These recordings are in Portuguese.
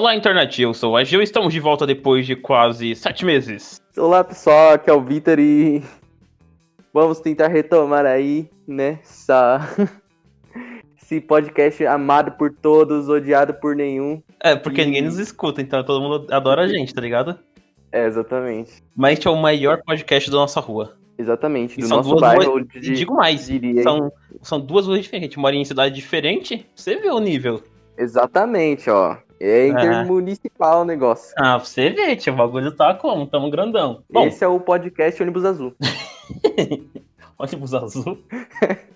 Olá, internet, eu sou a Gil estamos de volta depois de quase sete meses. Olá, pessoal, aqui é o Vitor e vamos tentar retomar aí, né, essa... esse podcast amado por todos, odiado por nenhum. É, porque E- ninguém nos escuta, então todo mundo adora a gente, tá ligado? É, exatamente. Mas a gente é o maior podcast da nossa rua. Exatamente, E do são nosso duas bairro, ruas- de, E digo mais, diria, hein? são, são duas ruas diferentes. Mora em cidade diferente, você vê o nível. Exatamente, ó. É intermunicipal o negócio. Ah, você vê, tio, o bagulho tá como? Tamo grandão. Bom, Esse é o podcast Ônibus Azul. ônibus azul.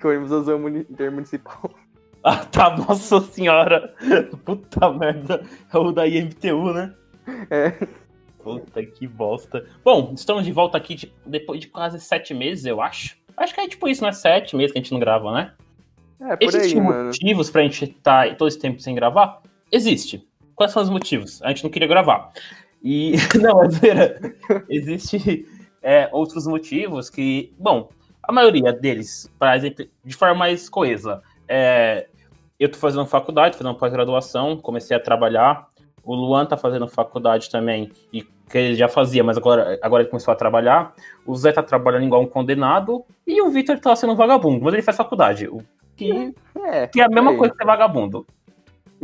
Que o ônibus azul é muni- intermunicipal. Ah, tá, nossa senhora. Puta merda. É o da IMTU, né? É. Puta que bosta. Bom, estamos de volta aqui de- depois de quase sete meses, eu acho. Acho que é tipo isso, né? Sete meses que a gente não grava, né? É, por Existem aí, mano. motivos pra gente estar todo esse tempo sem gravar? Existe. Quais são os motivos? A gente não queria gravar. E. não, é zoeira. Existe é, outros motivos que. Bom, a maioria deles, exemplo, de forma mais coesa. É, eu tô fazendo faculdade, fazendo pós-graduação, comecei a trabalhar. O Luan tá fazendo faculdade também, e que ele já fazia, mas agora, agora ele começou a trabalhar. O Zé tá trabalhando igual um condenado. E o Victor tá sendo um vagabundo, mas ele faz faculdade. O que É, que é a mesma Sim. coisa que ser vagabundo.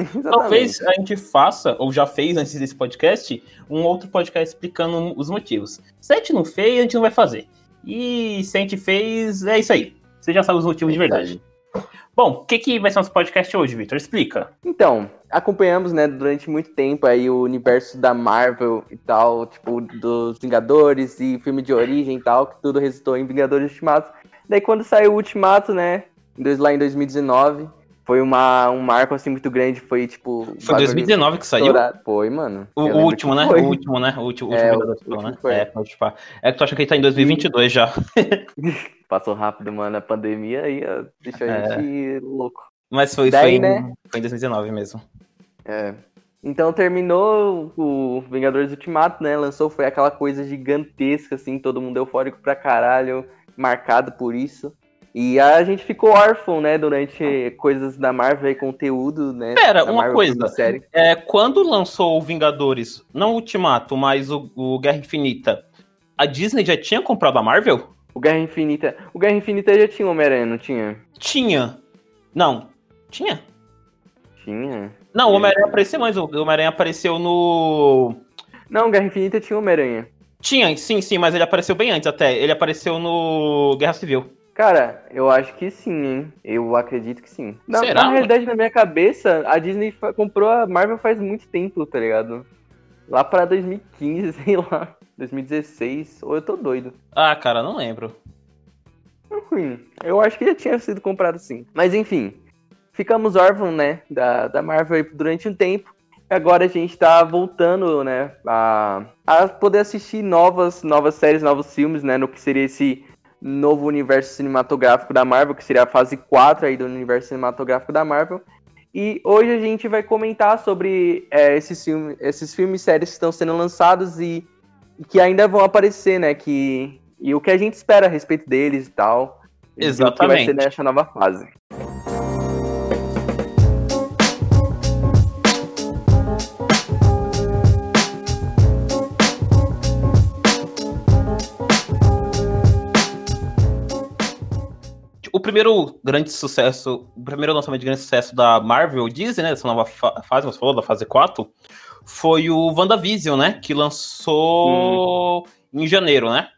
Talvez a gente faça, ou já fez antes desse podcast, um outro podcast explicando os motivos. Se a gente não fez, a gente não vai fazer. E se a gente fez, é isso aí. Você já sabe os motivos de verdade. Bom, o que, que vai ser nosso podcast hoje, Victor? Explica. Então, acompanhamos, né, durante muito tempo aí o universo da Marvel e tal, tipo, dos Vingadores e filme de origem e tal, que tudo resultou em Vingadores Ultimato. Daí quando saiu o Ultimato, né, lá em 2019, foi uma, um marco, assim, muito grande, foi, tipo... Foi bagulho 2019 que saiu? Foi, mano. O, o último, né? foi. O último, né? O último, É, último o último né? foi. É, pode pá. É que tu acha que ele tá em 2022 já. Passou rápido, mano, a pandemia aí deixou a É. gente louco. Mas foi, Daí, foi, em, né? foi em 2019 mesmo. É. Então terminou o Vingadores Ultimato, né? Lançou, foi aquela coisa gigantesca, assim, todo mundo eufórico pra caralho, marcado por isso. E a gente ficou órfão, né, durante coisas da Marvel e conteúdo, né? Pera, uma Marvel, coisa. Série. É, quando lançou o Vingadores, não o Ultimato, mas o, o Guerra Infinita, a Disney já tinha comprado a Marvel? O Guerra Infinita. O Guerra Infinita já tinha Homem-Aranha, não tinha? Tinha. Não. Tinha? Tinha. Não, o Homem-Aranha apareceu, mas o Homem-Aranha apareceu no. Não, Guerra Infinita tinha Homem-Aranha. Tinha, sim, sim, mas ele apareceu bem antes até. Ele apareceu no Guerra Civil. Cara, eu acho que sim, hein? Eu acredito que sim. Na, Será, na mano? realidade, na minha cabeça, a Disney comprou a Marvel faz muito tempo, tá ligado? Lá pra 2015, sei lá. 2016. Ou eu tô doido. Ah, cara, não lembro. Enfim, eu acho que já tinha sido comprado sim. Mas enfim, ficamos órfãos, né? Da, da Marvel aí durante um tempo. Agora a gente tá voltando, né? A, a poder assistir novas, novas séries, novos filmes, né? No que seria esse novo universo cinematográfico da Marvel, que seria a fase 4 aí do universo cinematográfico da Marvel. E hoje a gente vai comentar sobre é, esses, filmes, esses filmes e séries que estão sendo lançados e, e que ainda vão aparecer, né? Que, e o que a gente espera a respeito deles e tal. E o que vai Exatamente. ser nessa nova fase. Primeiro grande sucesso, o primeiro lançamento de grande sucesso da Marvel Disney, né? Dessa nova fa- fase, você falou, da fase 4, foi o WandaVision, né? Que lançou em janeiro, né?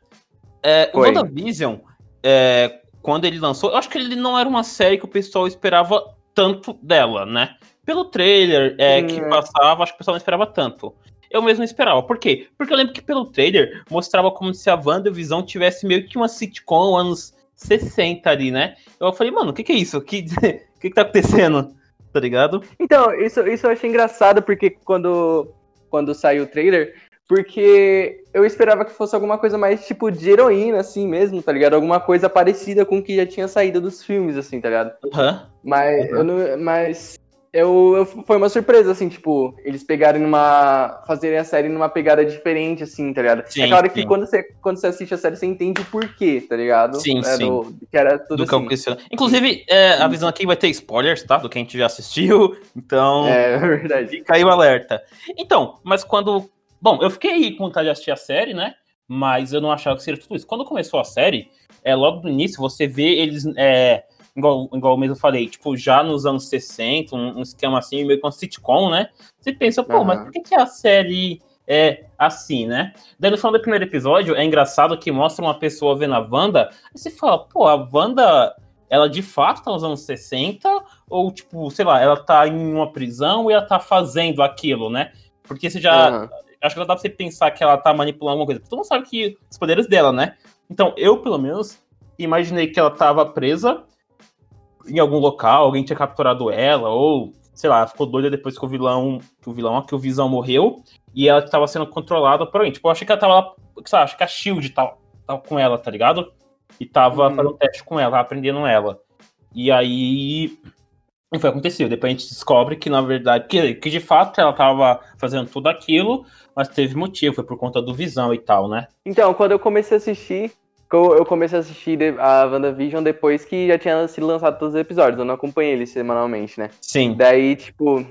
É, o. WandaVision, é, quando ele lançou, eu acho que ele não era uma série que o pessoal esperava tanto dela, né? Pelo trailer é, Hum, que é. passava, acho que o pessoal não esperava tanto. Eu mesmo esperava. Por quê? Porque eu lembro que pelo trailer mostrava como se a WandaVision tivesse meio que uma sitcom anos 60 ali, né? Eu falei, mano, o que, que é isso? O que, que, que tá acontecendo? Tá ligado? Então, isso, isso eu achei engraçado, porque quando, quando saiu o trailer, porque eu esperava que fosse alguma coisa mais tipo de heroína, assim mesmo, tá ligado? Alguma coisa parecida com o que já tinha saído dos filmes, assim, tá ligado? Aham. Mas, Uhum. eu não, mas eu, eu, foi uma surpresa, assim, tipo, eles pegarem numa. fazerem a série numa pegada diferente, assim, tá ligado? Sim, é claro sim. que quando você, quando você assiste a série, você entende o porquê, tá ligado? Sim, é, sim. Do, que era tudo do assim. Inclusive, é, avisando aqui vai ter spoilers, tá? Do que a gente já assistiu. Então. É, é verdade. Caiu o alerta. Então, mas quando. Bom, eu fiquei com vontade de assistir a série, né? Mas eu não achava que seria tudo isso. Quando começou a série, é, logo no início, você vê eles. É, igual, igual mesmo eu falei, tipo, já nos anos 60, um, um esquema assim, meio com sitcom, né? Você pensa, pô, uhum. mas por que, que a série é assim, né? Daí no final do primeiro episódio, é engraçado que mostra uma pessoa vendo a Wanda, e você fala, pô, a Wanda, ela de fato tá nos anos 60, ou tipo, sei lá, ela tá em uma prisão e ela tá fazendo aquilo, né? Porque você já. Uhum. Acho que já dá pra você pensar que ela tá manipulando alguma coisa. Todo mundo sabe que os poderes dela, né? Então, eu, pelo menos, imaginei que ela tava presa em algum local, alguém tinha capturado ela, ou, sei lá, ficou doida depois que o vilão, que o vilão, que o Visão morreu, e ela estava sendo controlada por alguém. Tipo, eu achei que ela tava lá, sei lá, acho que a Shield tava, tava com ela, tá ligado? E tava uhum. fazendo teste com ela, aprendendo ela. E aí. Não foi acontecido. Depois a gente descobre que, na verdade, que, que de fato ela tava fazendo tudo aquilo, mas teve motivo, foi por conta do visão e tal, né? Então, quando eu comecei a assistir, eu comecei a assistir a WandaVision depois que já tinha sido lançado todos os episódios. Eu não acompanhei eles semanalmente, né? Sim. Daí, tipo,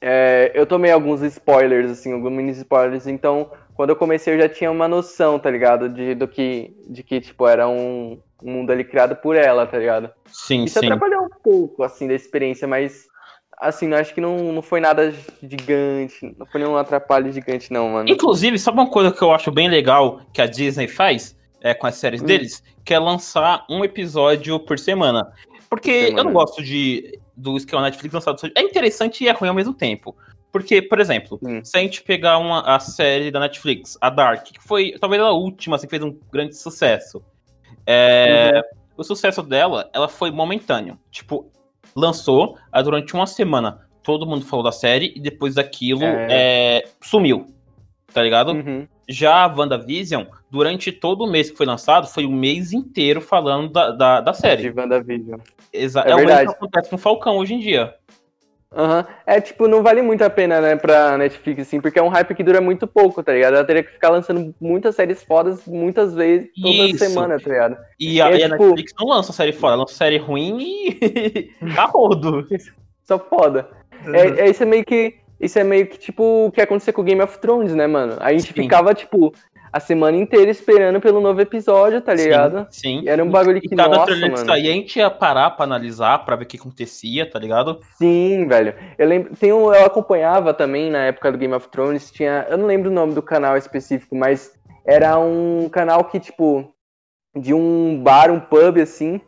é, eu tomei alguns spoilers, assim, alguns mini spoilers, então quando eu comecei eu já tinha uma noção, tá ligado? De, do que, de que, tipo, era um, um mundo ali criado por ela, tá ligado? Sim, Isso sim. atrapalhou um pouco, assim, da experiência, mas, assim, acho que não, não foi nada gigante, não foi nenhum atrapalho gigante, não, mano. Inclusive, sabe uma coisa que eu acho bem legal que a Disney faz? É, com as séries hum. deles, que é lançar um episódio por semana. Porque semana. eu não gosto de do esquema Netflix lançado. É interessante e é ruim ao mesmo tempo. Porque, por exemplo, hum. se a gente pegar uma, a série da Netflix, a Dark, que foi talvez a última assim, que fez um grande sucesso. É, uhum. O sucesso dela, ela foi momentâneo. Tipo, lançou, aí durante uma semana todo mundo falou da série e depois daquilo é... É, sumiu. Tá ligado? Uhum. Já a WandaVision, durante todo o mês que foi lançado, foi um mês inteiro falando da, da, da série. De WandaVision. Exa é, é o mesmo que acontece com o Falcão hoje em dia. Aham. Uhum. É, tipo, não vale muito a pena, né, pra Netflix, assim, porque é um hype que dura muito pouco, tá ligado? Ela teria que ficar lançando muitas séries fodas muas vezes, toda Isso. semana, tá ligado? E a, e a tipo... Netflix não lança série foda, ela lança série ruim e. tá rodo. Só foda. Uhum. É, é, isso é meio que. Isso é meio que, tipo, o que aconteceu com Game of Thrones, né, mano? A gente Sim. ficava, tipo, a semana inteira esperando pelo novo episódio, tá ligado? Sim. E era um bagulho que, e cada nossa, mano. Saía, a gente ia parar pra analisar, pra ver o que acontecia, tá ligado? Sim, velho. Eu lembro, tem um, eu acompanhava também na época do Game of Thrones, tinha, eu não lembro o nome do canal específico, mas era um canal que, tipo, de um bar, um pub, assim,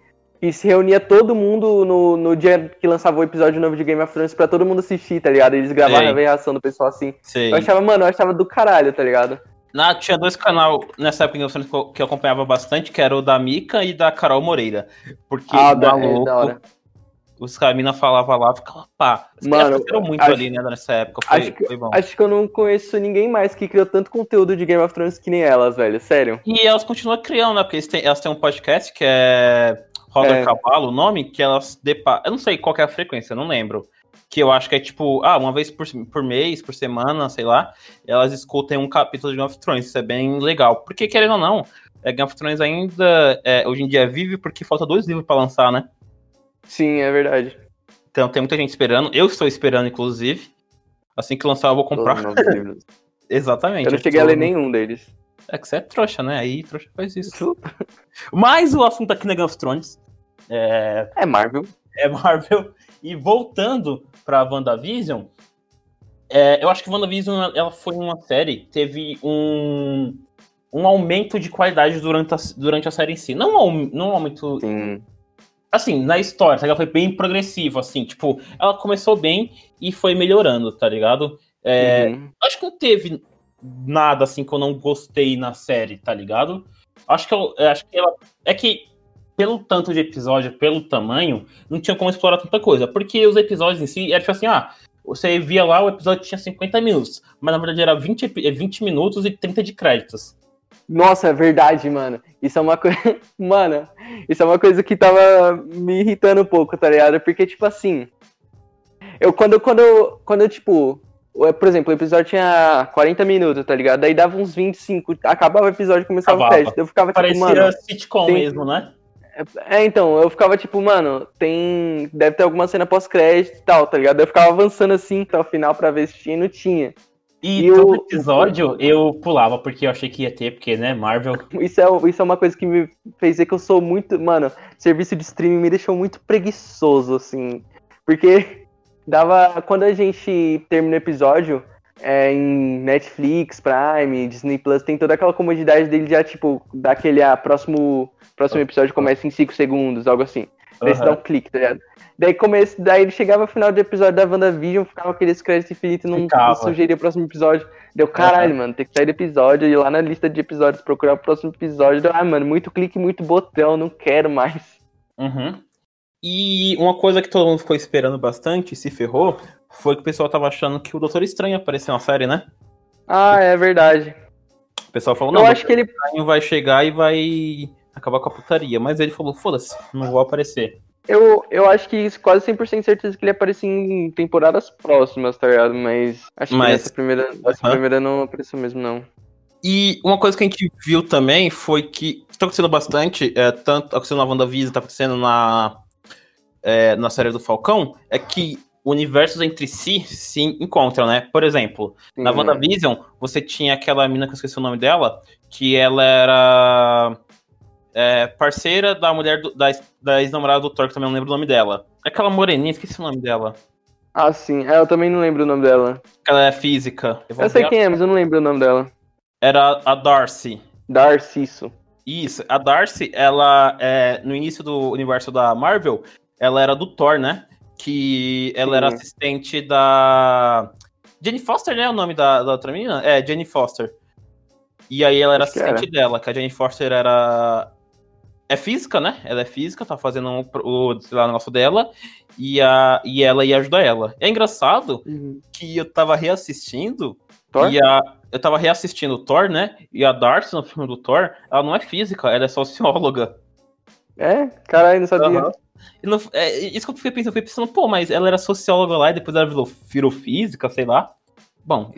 e se reunia todo mundo no, no dia que lançava o episódio novo de Game of Thrones pra todo mundo assistir, tá ligado? Eles gravavam a reação do pessoal assim. Eu achava, mano, eu achava do caralho, tá ligado? Na, tinha dois canais nessa época que eu acompanhava bastante, que era o da Mika e da Carol Moreira. Porque ah, maluco, da hora. os caras falavam lá, ficava pá. Os Mano, fizeram muito acho, ali, né, nessa época. Foi, acho, que, foi bom. acho que eu não conheço ninguém mais que criou tanto conteúdo de Game of Thrones que nem elas, velho. Sério. E elas continuam criando, né? Porque têm, elas têm um podcast que é Roda é. Cavalo, o nome, que elas depa... Eu não sei qual é a frequência, eu não lembro que eu acho que é tipo, ah, uma vez por, por mês, por semana, sei lá, elas escutem um capítulo de Game of Thrones. Isso é bem legal. Porque, querendo ou não, é, Game of Thrones ainda é, hoje em dia vive porque falta dois livros para lançar, né? Sim, é verdade. Então tem muita gente esperando. Eu estou esperando, inclusive. Assim que lançar, eu vou comprar. Exatamente. Eu não cheguei a ler nenhum deles. É que você é trouxa, né? Aí trouxa faz isso. Mas o assunto aqui na Game of Thrones. É, é Marvel. É Marvel. E voltando pra WandaVision, é, eu acho que WandaVision ela foi uma série que teve um, um aumento de qualidade durante a, durante a série em si. Não, não um aumento. Sim. Assim, na história, ela foi bem progressivo, assim, tipo, ela começou bem e foi melhorando, tá ligado? É, uhum. Acho que não teve nada assim que eu não gostei na série, tá ligado? Acho que eu acho que ela. É que pelo tanto de episódio, pelo tamanho, não tinha como explorar tanta coisa. Porque os episódios em si, era tipo assim, ah, você via lá, o episódio tinha 50 minutos, mas na verdade era 20, 20 minutos e 30 de créditos. Nossa, é verdade, mano. Isso é uma coisa. Mano, isso é uma coisa que tava me irritando um pouco, tá ligado? Porque, tipo assim. Eu, quando, quando, quando eu, tipo, por exemplo, o episódio tinha 40 minutos, tá ligado? Daí dava uns 25, acabava o episódio e começava o Acabava. crédito. Eu ficava tipo, Parecia mano. sitcom tem- mesmo, né? É, então, eu ficava tipo, mano, tem. Deve ter alguma cena pós-crédito e tal, tá ligado? Eu ficava avançando assim até o final pra ver se tinha e não tinha. E, E todo o- episódio eu pulava, porque eu achei que ia ter, porque, né, Marvel. Isso é, isso é uma coisa que me fez ver que eu sou muito. Mano, serviço de streaming me deixou muito preguiçoso, assim. Porque dava. Quando a gente termina o episódio, é, em Netflix, Prime, Disney Plus, tem toda aquela comodidade dele já, tipo, daquele ah, próximo, próximo episódio começa em 5 segundos, algo assim. Daí você dá um clique, tá ligado? Daí, começo, daí ele chegava no final do episódio da WandaVision, ficava aqueles créditos infinitos e não, não sugeria o próximo episódio. Deu, caralho, mano, tem que sair do episódio, ir lá na lista de episódios, procurar o próximo episódio. Deu, ah, mano, muito clique, muito botão, não quero mais. Uhum. E uma coisa que todo mundo ficou esperando bastante, se ferrou, foi que o pessoal tava achando que o Doutor Estranho ia aparecer na série, né? Ah, é verdade. O pessoal falou, Eu não, acho que ele. vai chegar e vai acabar com a putaria. Mas ele falou, foda-se, não vou aparecer. Eu, eu acho que isso quase 100% certeza que ele aparece em temporadas próximas, tá ligado? Mas acho Mas- que nessa primeira, nessa Aham. primeira não apareceu mesmo, não. E uma coisa que a gente viu também foi que tá acontecendo bastante, é, tanto tá acontecendo na WandaVision, tá acontecendo na, é, na série do Falcão, é que universos entre si se encontram, né? Por exemplo, Sim, na né? WandaVision, você tinha aquela mina que eu esqueci o nome dela, que ela era é, parceira da mulher do- da, da ex-namorada do Thor, que também não lembro o nome dela. Aquela moreninha, esqueci o nome dela. Ah, sim. É, eu também não lembro o nome dela. Ela é física. Eu Eu sei quem é, mas eu não lembro o nome dela. Era a Darcy. Darciso. Isso, a Darcy, ela é, no início do universo da Marvel, ela era do Thor, né? Que ela Sim. era assistente da. Jenny Foster, né? O nome da, da outra menina? É, Jenny Foster. E aí ela era Acho assistente dela, que a Jenny Foster era. É física, né? Ela é física, tá fazendo o, o, sei lá, o negócio dela. E, a, e ela ia ajudar ela. É engraçado que eu tava reassistindo Thor? e a, eu tava reassistindo o Thor, né? E a Darcy no filme do Thor, ela não é física, ela é socióloga. É? Caralho, não sabia. Aham. Não- é, isso que eu fiquei pensando, eu fiquei pensando, pô, mas ela era socióloga lá e depois ela virou, virou física, sei lá. Bom,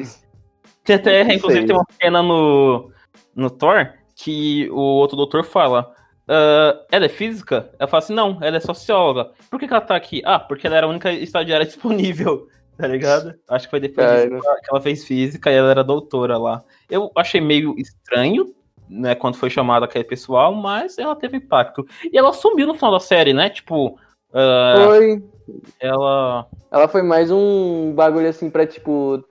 tem até, Não inclusive, sei. tem uma cena no, no Thor que o outro doutor fala. "Ah, ela é física? Ela fala assim, não, ela é socióloga. Por que, que ela tá aqui? Ah, porque ela era a única estagiária disponível, tá ligado? Acho que foi depois disso Cara. que ela fez física e ela era doutora lá. Eu achei meio estranho, né, quando foi chamada aquele pessoal, mas ela teve impacto. E ela sumiu no final da série, né? Tipo, ah, Foi. ela. Ela foi mais um bagulho assim pra, tipo,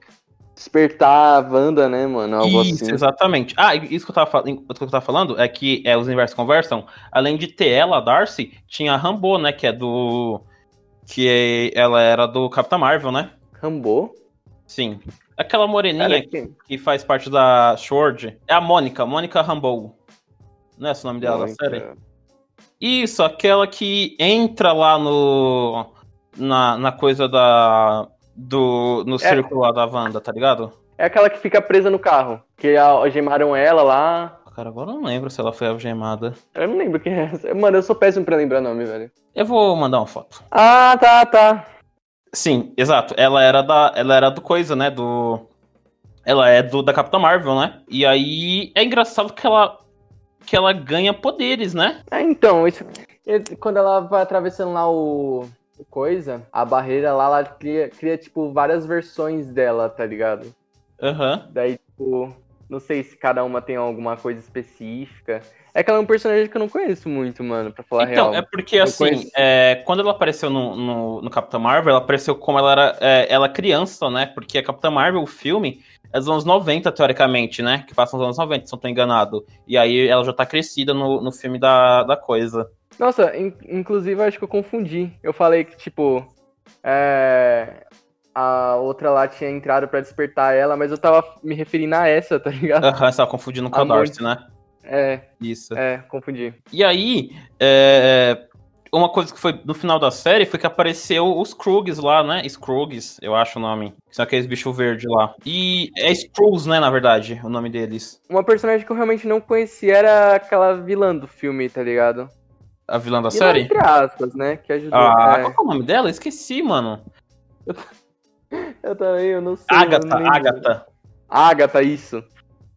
despertar a Wanda, né, mano? Algo Isso, assim. exatamente. Ah, isso que eu, tava, que eu tava falando é que é, os universos conversam. Além de ter ela, a Darcy, tinha a Rambo, né? Que é do. Que ela era do Capitão Marvel, né? Rambo? Sim. Aquela moreninha Cara, que faz parte da Sword. É a Mônica, Mônica Rambo. Não é esse o nome dela da Mônica. série? Isso, aquela que entra lá no. Na, na coisa da. Do, no círculo lá da Wanda, tá ligado? É aquela que fica presa no carro. Que algemaram ela lá. Cara, agora eu não lembro se ela foi algemada. Eu não lembro quem é essa. Mano, eu sou péssimo pra lembrar nome, velho. Eu vou mandar uma foto. Ah, tá, tá. Sim, exato. Ela era da. Ela era do coisa, né? Do. Ela é do da Capitã Marvel, né? E aí é engraçado que ela. Que ela ganha poderes, né? Ah, então, isso. Quando ela vai atravessando lá o. Coisa, a barreira lá, ela cria, cria, tipo, várias versões dela, tá ligado? Aham. Daí, tipo, não sei se cada uma tem alguma coisa específica. É que ela é um personagem que eu não conheço muito, mano, pra falar Então, real. é porque Eu assim, é, quando ela apareceu no, no, no Capitã Marvel, ela apareceu como ela era é, ela criança, né? Porque a Capitã Marvel, o filme, é dos anos 90, teoricamente, né? Que passa nos anos 90, se não tô enganado. E aí ela já tá crescida no, no filme da, da coisa. Nossa, in- inclusive eu acho que eu confundi. Eu falei que, tipo, é, a outra lá tinha entrado pra despertar ela, mas eu tava me referindo a essa, tá ligado? Aham, você tava confundindo com a A Darcy, né? É, Isso. é, confundi. E aí, é, uma coisa que foi no final da série foi que apareceu os Krugs lá, né? Skrugs, eu acho o nome. Que são aqueles bichos verdes lá. E é Skrulls, né, na verdade, o nome deles. Uma personagem que eu realmente não conhecia era aquela vilã do filme, tá ligado? A vilã da Vilã série? entre aspas, né? Que ajudou. Ah, é. qual que é o nome dela? Esqueci, mano. Eu também, eu não sei. Agatha, eu nem- Agatha. Agatha, isso.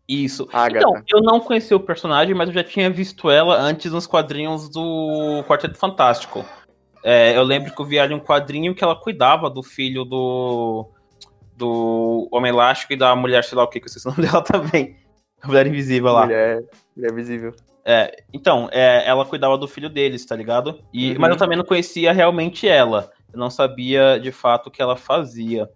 Isso. Agatha. Então, eu não conheci o personagem, mas eu já tinha visto ela antes nos quadrinhos do Quarteto Fantástico. É, eu lembro que eu vi ali um quadrinho que ela cuidava do filho do. do Homem Elástico e da mulher, sei lá o que, que eu sei o nome dela também. A mulher invisível lá. Mulher, mulher visível. É, então, é, ela cuidava do filho deles, tá ligado? E, Uhum. Mas eu também não conhecia realmente ela. Eu não sabia de fato o que ela fazia.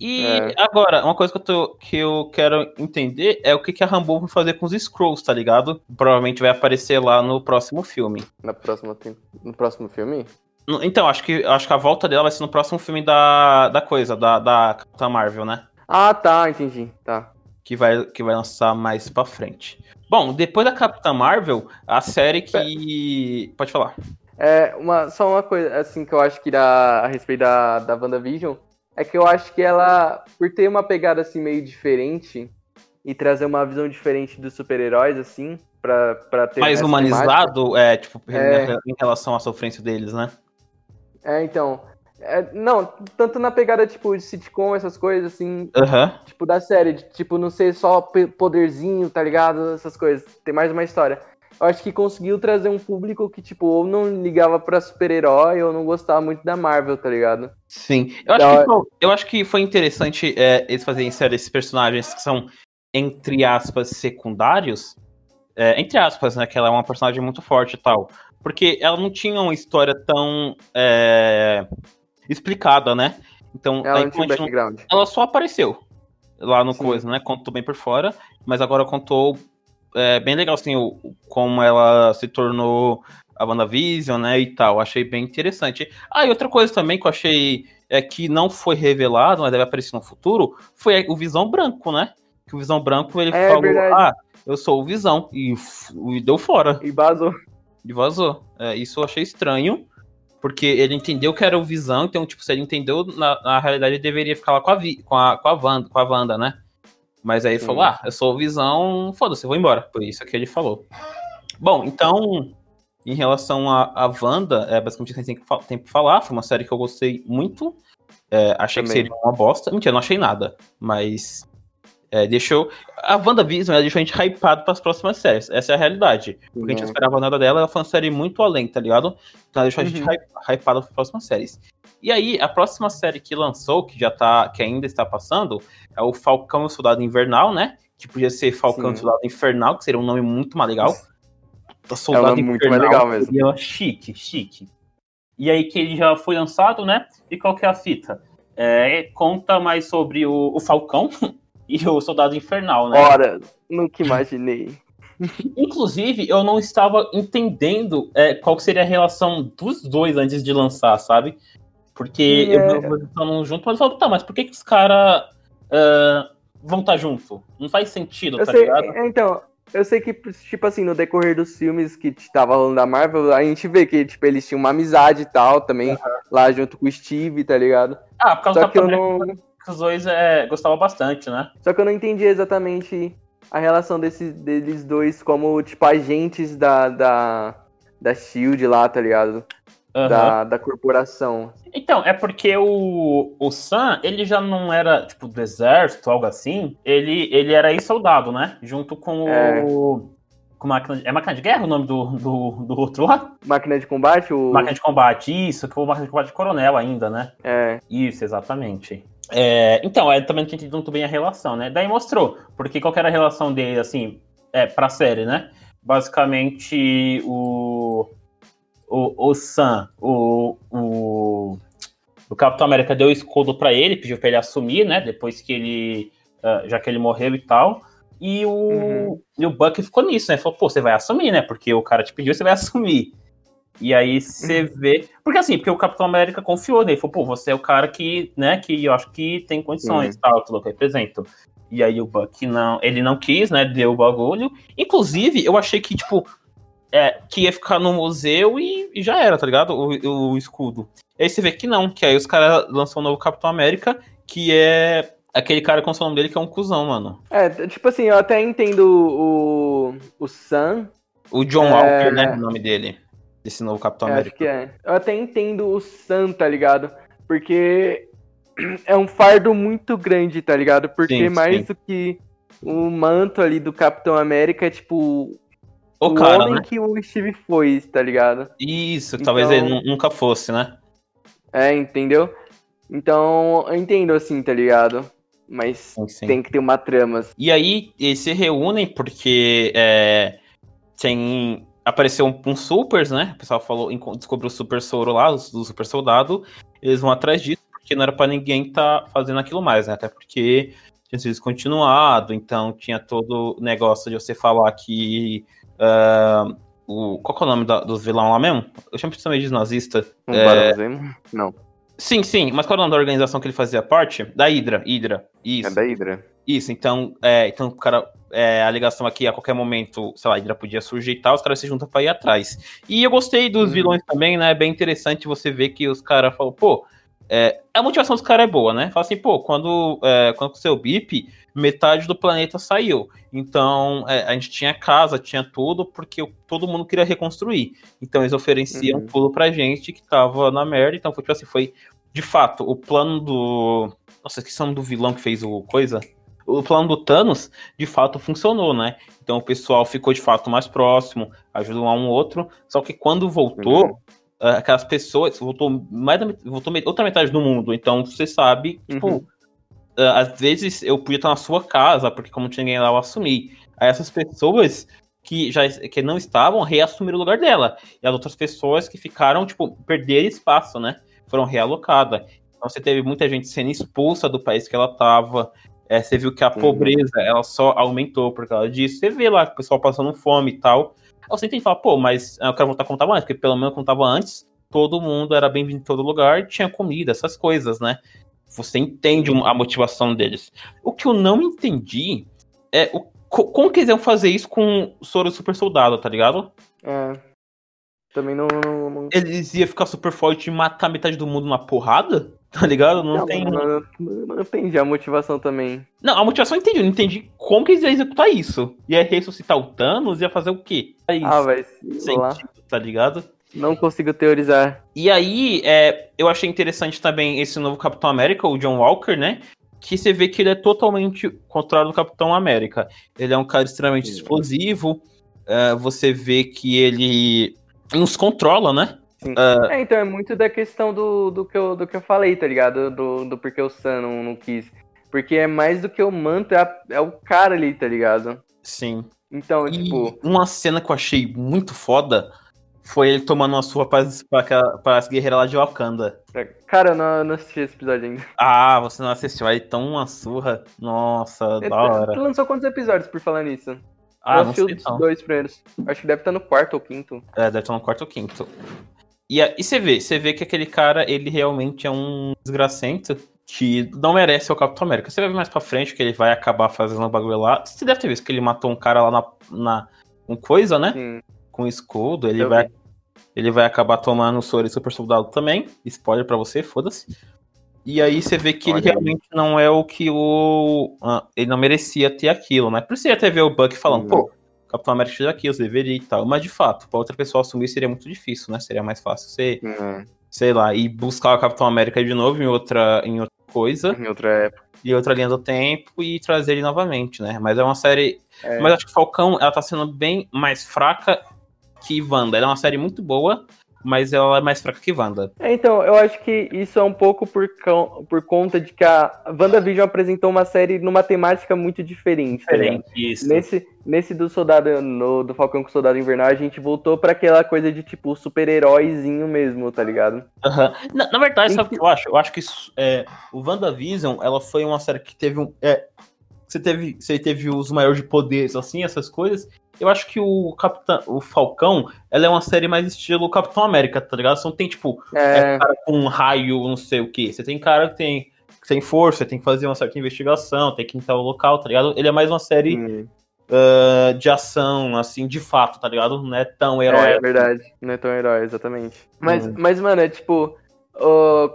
E É. agora, uma coisa que eu, tô- que eu quero entender é o que, que a Rambo vai fazer com os Scrolls, tá ligado? Provavelmente vai aparecer lá no próximo filme. Na próxima, no próximo filme? Então, acho que, acho que a volta dela vai ser no próximo filme da, da coisa, da, da Capitã Marvel, né? Ah, tá, entendi. Tá. que vai, que vai lançar mais pra frente. Bom, depois da Capitã Marvel, a série que. Pode falar. É, uma, só uma coisa, assim, que eu acho que da, a respeito da, da WandaVision, é que eu acho que ela, por ter uma pegada, assim, meio diferente, e trazer uma visão diferente dos super-heróis, assim, pra, pra ter... Mais humanizado, é, tipo, É. em relação à sofrência deles, né? temática. É, então... é, não, tanto na pegada, tipo, de sitcom, essas coisas, assim, Aham. tipo, da série, de, tipo, não ser só poderzinho, tá ligado? Essas coisas, tem mais uma história. Eu acho que conseguiu trazer um público que, tipo, ou não ligava pra super-herói, ou não gostava muito da Marvel, tá ligado? Sim. Eu acho, Da que, foi- eu acho que foi interessante é, eles fazerem série esses personagens que são, entre aspas, secundários. É, entre aspas, né? Que ela é uma personagem muito forte e tal. Porque ela não tinha uma história tão é, explicada, né? Então, Ela não tinha gente não- background. ela só apareceu lá no Sim. coisa, né? Contou bem por fora, mas agora contou é, bem legal, assim, o, como ela se tornou a WandaVision, né, e tal. Achei bem interessante. Ah, e outra coisa também que eu achei é que não foi revelado, mas deve aparecer no futuro, foi o Visão Branco, né? Que o Visão Branco, ele É falou, verdade. ah, eu sou o Visão, e, e deu fora, E vazou. e vazou. É, isso eu achei estranho, porque ele entendeu que era o Visão, então, tipo, se ele entendeu, na, na realidade ele deveria ficar lá com a, Vi- com a, com a, Wanda, com a Wanda, né? Mas aí ele falou, ah, eu sou o Visão, foda-se, eu vou embora. Por isso que ele falou. Bom, então, em relação a, a Wanda, é basicamente isso que a gente tem, que tem pra falar. Foi uma série que eu gostei muito. É, achei Também. que seria uma bosta. Mentira, não achei nada. Mas é, deixou. A WandaVision ela deixou a gente hypado pras próximas séries. Essa é a realidade. Porque a gente não Uhum. esperava nada dela, ela foi uma série muito além, tá ligado? Então ela deixou a gente Uhum. hy- hypado para próximas séries. E aí, a próxima série que lançou, que já tá, que ainda está passando, é o Falcão e o Soldado Invernal, né? Que podia ser Falcão e o. Soldado Infernal, que seria um nome muito mais legal. É um nome muito mais legal mesmo. seria chique, chique. E aí que ele já foi lançado, né? E qual que é a fita? É, conta mais sobre o, o Falcão e o Soldado Infernal, né? Ora, nunca imaginei. Inclusive, eu não estava entendendo é, qual seria a relação dos dois antes de lançar, sabe? Porque eu é. eles estavam juntos, mas eu falo, tá, mas por que, que os caras vão estar junto? Não faz sentido, Eu tá sei, ligado? é, então, eu sei que, tipo assim, no decorrer dos filmes que tava rolando da Marvel, a gente vê que, tipo, eles tinham uma amizade e tal também, lá junto com o Steve, tá ligado? Ah, por causa Só do que eu não. Que os dois é, gostavam bastante, né? Só que eu não entendi exatamente a relação desses, deles dois como, tipo, agentes da, da, da Shield lá, tá ligado? Aham. Da, da corporação. Então, é porque o, o Sam, ele já não era, tipo, do exército, algo assim. Ele, ele era ex-soldado, né? Junto com É. o... Com máquina de, é máquina de guerra o nome do, do, do outro lá? Máquina de combate, o. Máquina de combate, isso, que foi máquina de combate de coronel ainda, né? É. Isso, exatamente. É, então, eu também não tinha entendido muito bem a relação, né? Daí mostrou, porque qual que era a relação dele, assim, é, pra série, né? Basicamente, o. O, o Sam, o, o. O Capitão América deu o escudo pra ele, pediu pra ele assumir, né? Depois que ele. ah, já que ele morreu e tal. E o, Uhum. e o Buck ficou nisso, né? Falou, pô, você vai assumir, né? Porque o cara te pediu, você vai assumir. E aí você vê. Porque assim, porque o Capitão América confiou nele. Falou, pô, você é o cara que, né, que eu acho que tem condições Uhum. tal, tudo que eu represento. E aí o Buck não. Ele não quis, né? Deu o bagulho. Inclusive, eu achei que, tipo, é, que ia ficar no museu e, e já era, tá ligado? O, o escudo. E aí você vê que não, que aí os caras lançam o novo Capitão América, que é aquele cara com o nome dele que é um cuzão, mano. É, tipo assim, eu até entendo o. O Sam. O John É. Walker, né? O nome dele. Desse novo Capitão acho América. que é. Eu até entendo o Sam, tá ligado? Porque é um fardo muito grande, tá ligado? Porque Sim, mais sim. do que o manto ali do Capitão América é tipo O o cara, homem né? que o Steve foi, tá ligado? Isso, Então- talvez ele nu- nunca fosse, né? É, entendeu? Então, eu entendo assim, tá ligado? Mas Sim, sim. tem que ter uma trama. assim. E aí, eles se reúnem porque é, tem. Apareceu um, um supers, né? O pessoal falou, descobriu o super soro lá, do super soldado. Eles vão atrás disso, porque não era pra ninguém tá fazendo aquilo mais, né? Até porque tinha sido descontinuado, então tinha todo o negócio de você falar que. ah, o, qual que é o nome da- dos vilão lá mesmo? Eu chamo também de nazista. Um É. Não, Sim, sim, mas qual é o nome da organização que ele fazia parte? Da Hydra, Hydra. Isso. é da Hydra. Isso, então, é, então o cara, é, a ligação aqui, a qualquer momento, sei lá, a Hydra podia surgir e tal, os caras se juntam pra ir atrás. E eu gostei dos Uhum. vilões também, né? É bem interessante você ver que os caras falam, pô, é, a motivação dos caras é boa, né? Fala assim, pô, quando, é, quando o BIP, metade do planeta saiu. Então, é, a gente tinha casa, tinha tudo, porque todo mundo queria reconstruir. Então, eles ofereciam Uhum. tudo pra gente que tava na merda. Então, foi tipo assim, foi, de fato, o plano do. Nossa, esqueci o nome do vilão que fez o coisa. O plano do Thanos, de fato, funcionou, né? Então o pessoal ficou de fato mais próximo, ajudou um ao outro. Só que quando voltou, Uhum. ah, aquelas pessoas, voltou mais da, met- voltou outra metade do mundo. Então você sabe, tipo, Uhum. ah, às vezes eu podia estar na sua casa, porque como tinha ninguém lá, eu assumi. Aí essas pessoas que já que não estavam reassumiram o lugar dela. E as outras pessoas que ficaram, tipo, perderam espaço, né? Foram realocadas. Então você teve muita gente sendo expulsa do país que ela estava. É, você viu que a Uhum. pobreza ela só aumentou por causa disso. Você vê lá o pessoal passando fome e tal. Aí você tem que falar, pô, mas eu quero voltar como tava antes, porque pelo menos como tava antes, todo mundo era bem-vindo em todo lugar, tinha comida, essas coisas, né? Você entende a motivação deles. O que eu não entendi é o, co- como que eles iam fazer isso com o soro super soldado, tá ligado? É. Também não. não, não... Eles iam ficar super forte e matar metade do mundo na porrada? Tá ligado? Não, Não, tem. não, entendi a motivação também. Não, a motivação eu entendi, eu não entendi como que eles iam executar isso. Ia ressuscitar o Thanos, ia fazer o quê? É isso. Ah, vai lá. tá ligado? Não consigo teorizar. E aí, é, eu achei interessante também esse novo Capitão América, o John Walker, né? Que você vê que ele é totalmente contrário do Capitão América. Ele é um cara extremamente explosivo. é, você vê que ele nos controla, né? É, então é muito da questão do, do, que, eu, do que eu falei, tá ligado? Do, do porquê o Sam não, não quis. Porque é mais do que o manto, é, a- é o cara ali, tá ligado? Sim. Então, E tipo, uma cena que eu achei muito foda foi ele tomando uma surra para, para as guerreiras lá de Wakanda. cara, eu não, não assisti esse episódio ainda. Ah, você não assistiu? Aí toma uma surra. Nossa, da hora. Tu lançou quantos episódios por falar nisso? Ah, eu não assisti sei os não. dois primeiros. Acho que deve estar no quarto ou quinto. É, deve estar no quarto ou quinto. E, e você vê, você vê que aquele cara, ele realmente é um desgracento que não merece o Capitão América. Você vai ver mais pra frente que ele vai acabar fazendo um bagulho lá. Você deve ter visto que ele matou um cara lá na. na com coisa, né? Sim, Com escudo. Ele eu vai, vi. ele vai acabar tomando o soro e super soldado também. Spoiler pra você, foda-se. E aí você vê que Olha ele realmente não é o que o. ah, ele não merecia ter aquilo, né? Por isso você até ver o Buck falando, pô, Capitão América fez aquilo, você deveria e tal. Mas de fato, pra outra pessoa assumir seria muito difícil, né? Seria mais fácil você, Hum, sei lá, ir buscar o Capitão América de novo em outra, em outra coisa, em outra época. em outra linha do tempo e trazer ele novamente, né? Mas é uma série. É. Mas acho que Falcão, ela tá sendo bem mais fraca que Wanda. Ela é uma série muito boa, mas ela é mais fraca que Wanda. É, então, eu acho que isso é um pouco por, por conta de que a WandaVision apresentou uma série numa temática muito diferente. tá? Diferente, isso. Nesse, nesse do Soldado, no, do Falcão com o Soldado Invernal, a gente voltou pra aquela coisa de tipo super-heróizinho mesmo, tá ligado? Aham. Na, na verdade, sabe o que eu acho? Eu acho que é, o WandaVision, ela foi uma série que teve um. É, você teve, você teve os maiores de poderes, assim, essas coisas. Eu acho que o Capitão, o Falcão, ela é uma série mais estilo Capitão América, tá ligado? Você não tem, tipo, É, cara com um raio, não sei o que. Você tem cara que tem, que tem força, tem que fazer uma certa investigação, tem que entrar no local, tá ligado? Ele é mais uma série hum, ah, de ação, assim, de fato, tá ligado? Não é tão herói. é verdade. Não é tão herói, exatamente. Mas, Hum. mas mano, é tipo. o-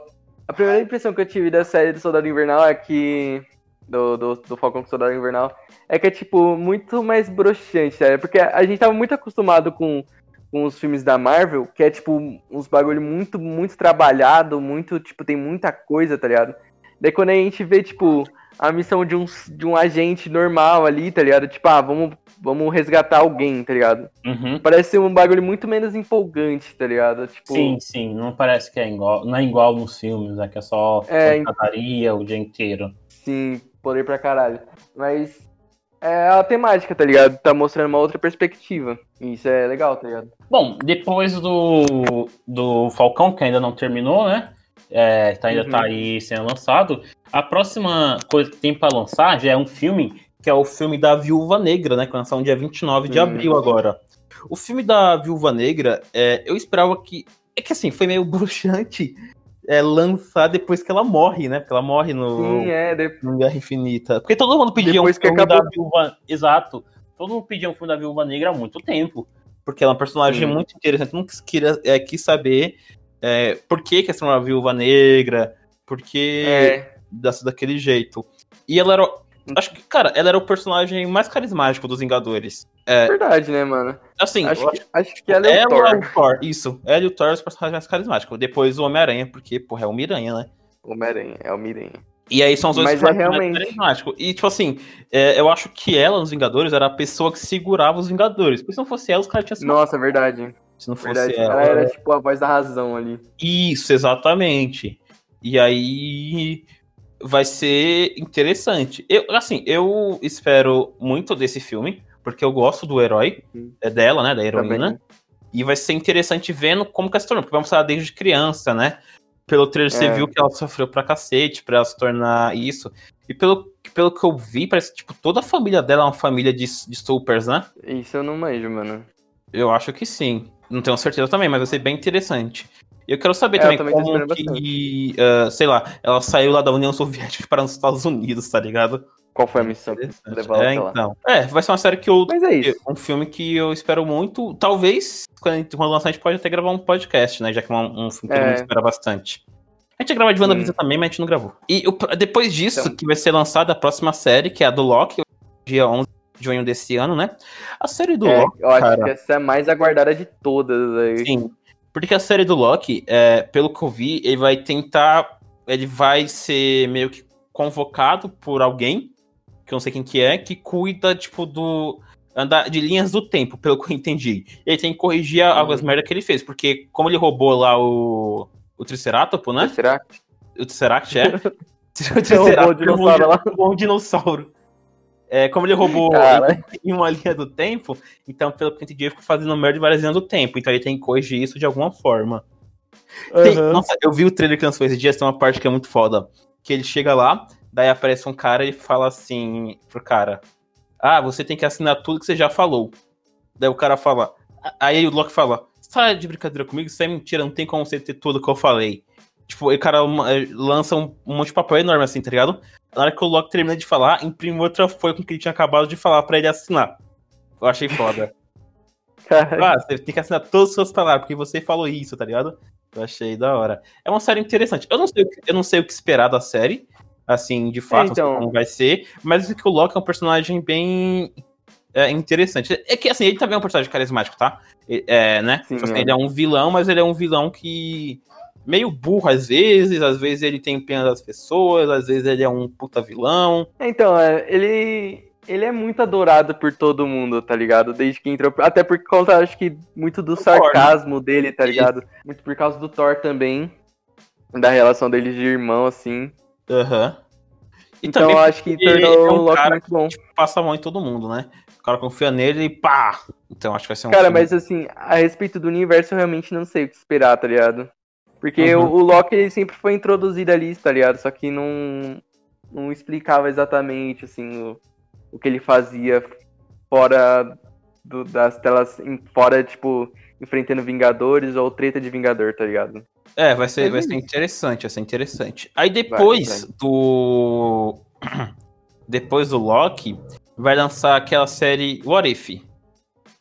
a primeira impressão que eu tive da série do Soldado Invernal é que. Do, do, do Falcão com o Soldado Invernal. É que é, tipo, muito mais broxante, sério. Porque a gente tava muito acostumado com, com os filmes da Marvel, que é, tipo, uns bagulho muito, muito trabalhado, muito, tipo, tem muita coisa, tá ligado? Daí quando a gente vê, tipo, a missão de um, de um agente normal ali, tá ligado? Tipo, ah, vamos, vamos resgatar alguém, tá ligado? Uhum. Parece ser um bagulho muito menos empolgante, tá ligado? Tipo, Sim, sim, não parece que é igual, não é igual nos filmes, né? Que é só É, pancadaria o dia inteiro. sim, poder pra caralho. Mas é a temática, tá ligado? Tá mostrando uma outra perspectiva. E isso é legal, tá ligado? Bom, depois do, do Falcão, que ainda não terminou, né? É, tá, ainda Uhum. tá aí sendo lançado. A próxima coisa que tem pra lançar já é um filme, que é o filme da Viúva Negra, né? Que vai lançar no dia 29 de Hum. abril agora. O filme da Viúva Negra, é, eu esperava que. É que assim, foi meio bruxante é, lançar depois que ela morre, né? Porque ela morre no, Sim, é. de- no Guerra Infinita. Porque todo mundo pedia Depois um filme acabou. da Viúva. Exato. Todo mundo pedia um filme da Viúva Negra há muito tempo. Porque ela é um personagem Sim. muito interessante. Mundo quis, queria- é, quis saber é, por que, que essa é uma viúva negra. Por que É. dessa daquele jeito. E ela era. Acho que, cara, ela era o personagem mais carismático dos Vingadores. É verdade, né, mano? Assim, Acho que, acho que ela é o Thor. é o Thor. Isso. Ela e o Thor são os personagens mais carismáticos. Depois o Homem-Aranha, porque, porra, é o Miranha, né? Homem-Aranha, é o Miranha. E aí são os dois Mas é personagens mais realmente- carismáticos. E, tipo assim, é, eu acho que ela, nos Vingadores, era a pessoa que segurava os Vingadores. Porque se não fosse ela, os caras tinham se Nossa, verdade. Se não fosse Verdade. ela. Ela era tipo a voz da razão ali. Isso, exatamente. E aí vai ser interessante. Eu, assim, eu espero muito desse filme, porque eu gosto do herói, Sim. é dela, né, da heroína. Também. E vai ser interessante vendo como que ela se tornou, porque vai mostrar desde criança, né? Pelo trailer você É. viu que ela sofreu pra cacete pra ela se tornar isso. E pelo, pelo que eu vi, parece que tipo, toda a família dela é uma família de, de supers, né? Isso eu não manjo, mano. Eu acho que sim. Não tenho certeza também, mas vai ser bem interessante. Eu quero saber É, também, eu também como que, ah, sei lá, ela saiu lá da União Soviética para os Estados Unidos, tá ligado? Qual foi a missão É, então. É, vai ser uma série que eu. Mas é isso. Um filme que eu espero muito. Talvez, quando, a gente- lançar, a gente pode até gravar um podcast, né? Já que é um, um filme que todo É. mundo espera bastante. A gente ia gravar de WandaVision Sim. também, mas a gente não gravou. E o- depois disso, Então. que vai ser lançada a próxima série, que é a do Loki, dia 11 de junho desse ano, né? A série do É, Loki. eu acho cara. que essa é a mais aguardada de todas. Aí. Sim. Porque a série do Loki, é, pelo que eu vi, ele vai tentar. Ele vai ser meio que convocado por alguém, que eu não sei quem que é, que cuida, tipo, do. Andar de linhas do tempo, pelo que eu entendi. Ele tem que corrigir Uhum. algumas merdas que ele fez, porque como ele roubou lá o. O Triceratopo, né? Será? O Tesseract, é? o Você roubou o dinossauro lá? roubou um dinossauro. É, como ele roubou Cara. em uma linha do tempo, então, pelo que eu entendi, ele ficou fazendo merda em várias linhas do tempo. Então ele tem que corrigir isso de alguma forma. Tem- Aham. nossa, eu vi o trailer que lançou esse dia, tem uma parte que é muito foda. Que ele chega lá, daí aparece um cara e fala assim pro cara: Ah, você tem que assinar tudo que você já falou. Daí o cara fala. Aí o Loki fala: tá de brincadeira comigo? Isso é mentira, não tem como você ter tudo que eu falei. Tipo, o cara lança um, um monte de papel enorme assim, tá ligado? Na hora que o Loki termina de falar, imprime outra folha com o que ele tinha acabado de falar pra ele assinar. Eu achei foda. Ah, você tem que assinar todas as suas palavras, porque você falou isso, tá ligado? Eu achei da hora. É uma série interessante. Eu não sei, o que- eu não sei o que esperar da série, assim, de fato, não sei então. como vai ser, mas é que o Loki é um personagem bem é, interessante. É que, assim, ele também é um personagem carismático, tá? É, né? Sim, Tipo assim, é. Ele é um vilão, mas ele é um vilão que... Meio burro às vezes, às vezes ele tem pena das pessoas, às vezes ele é um puta vilão. Então, é, ele, ele é muito adorado por todo mundo, tá ligado? Desde que entrou. Até por conta, acho que, muito do Do Thor, né? sarcasmo dele, tá ligado? Muito por causa do Thor também. Da relação deles de irmão, assim. Aham. E Então, acho que tornou é um o Loki cara muito bom. passa a mão em todo mundo, né? O cara confia nele e pá! Então acho que vai ser um Cara, filme- mas assim, a respeito do universo, eu realmente não sei o que esperar, tá ligado? Porque Uhum. o, o Loki ele sempre foi introduzido ali, tá ligado? Só que não, não explicava exatamente, assim, o, o que ele fazia fora do- das telas, em- fora, tipo, enfrentando Vingadores ou treta de Vingador, tá ligado? É, vai ser, vai ser isso. interessante, vai ser interessante. Aí depois do. Depois do Loki, vai lançar aquela série What If?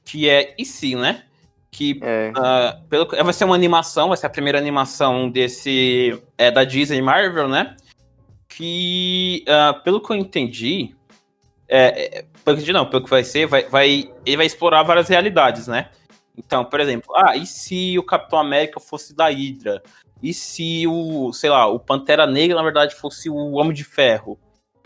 Que é e se, né? Que É, ah, pelo, vai ser uma animação, vai ser a primeira animação desse. É da Disney Marvel, né? Que, ah, pelo que eu entendi. É, é, pelo que eu entendi, não, pelo que vai ser, vai, vai, ele vai explorar várias realidades, né? Então, por exemplo, ah, e se o Capitão América fosse da Hydra? e se o, sei lá, o Pantera Negra, na verdade, fosse o Homem de Ferro.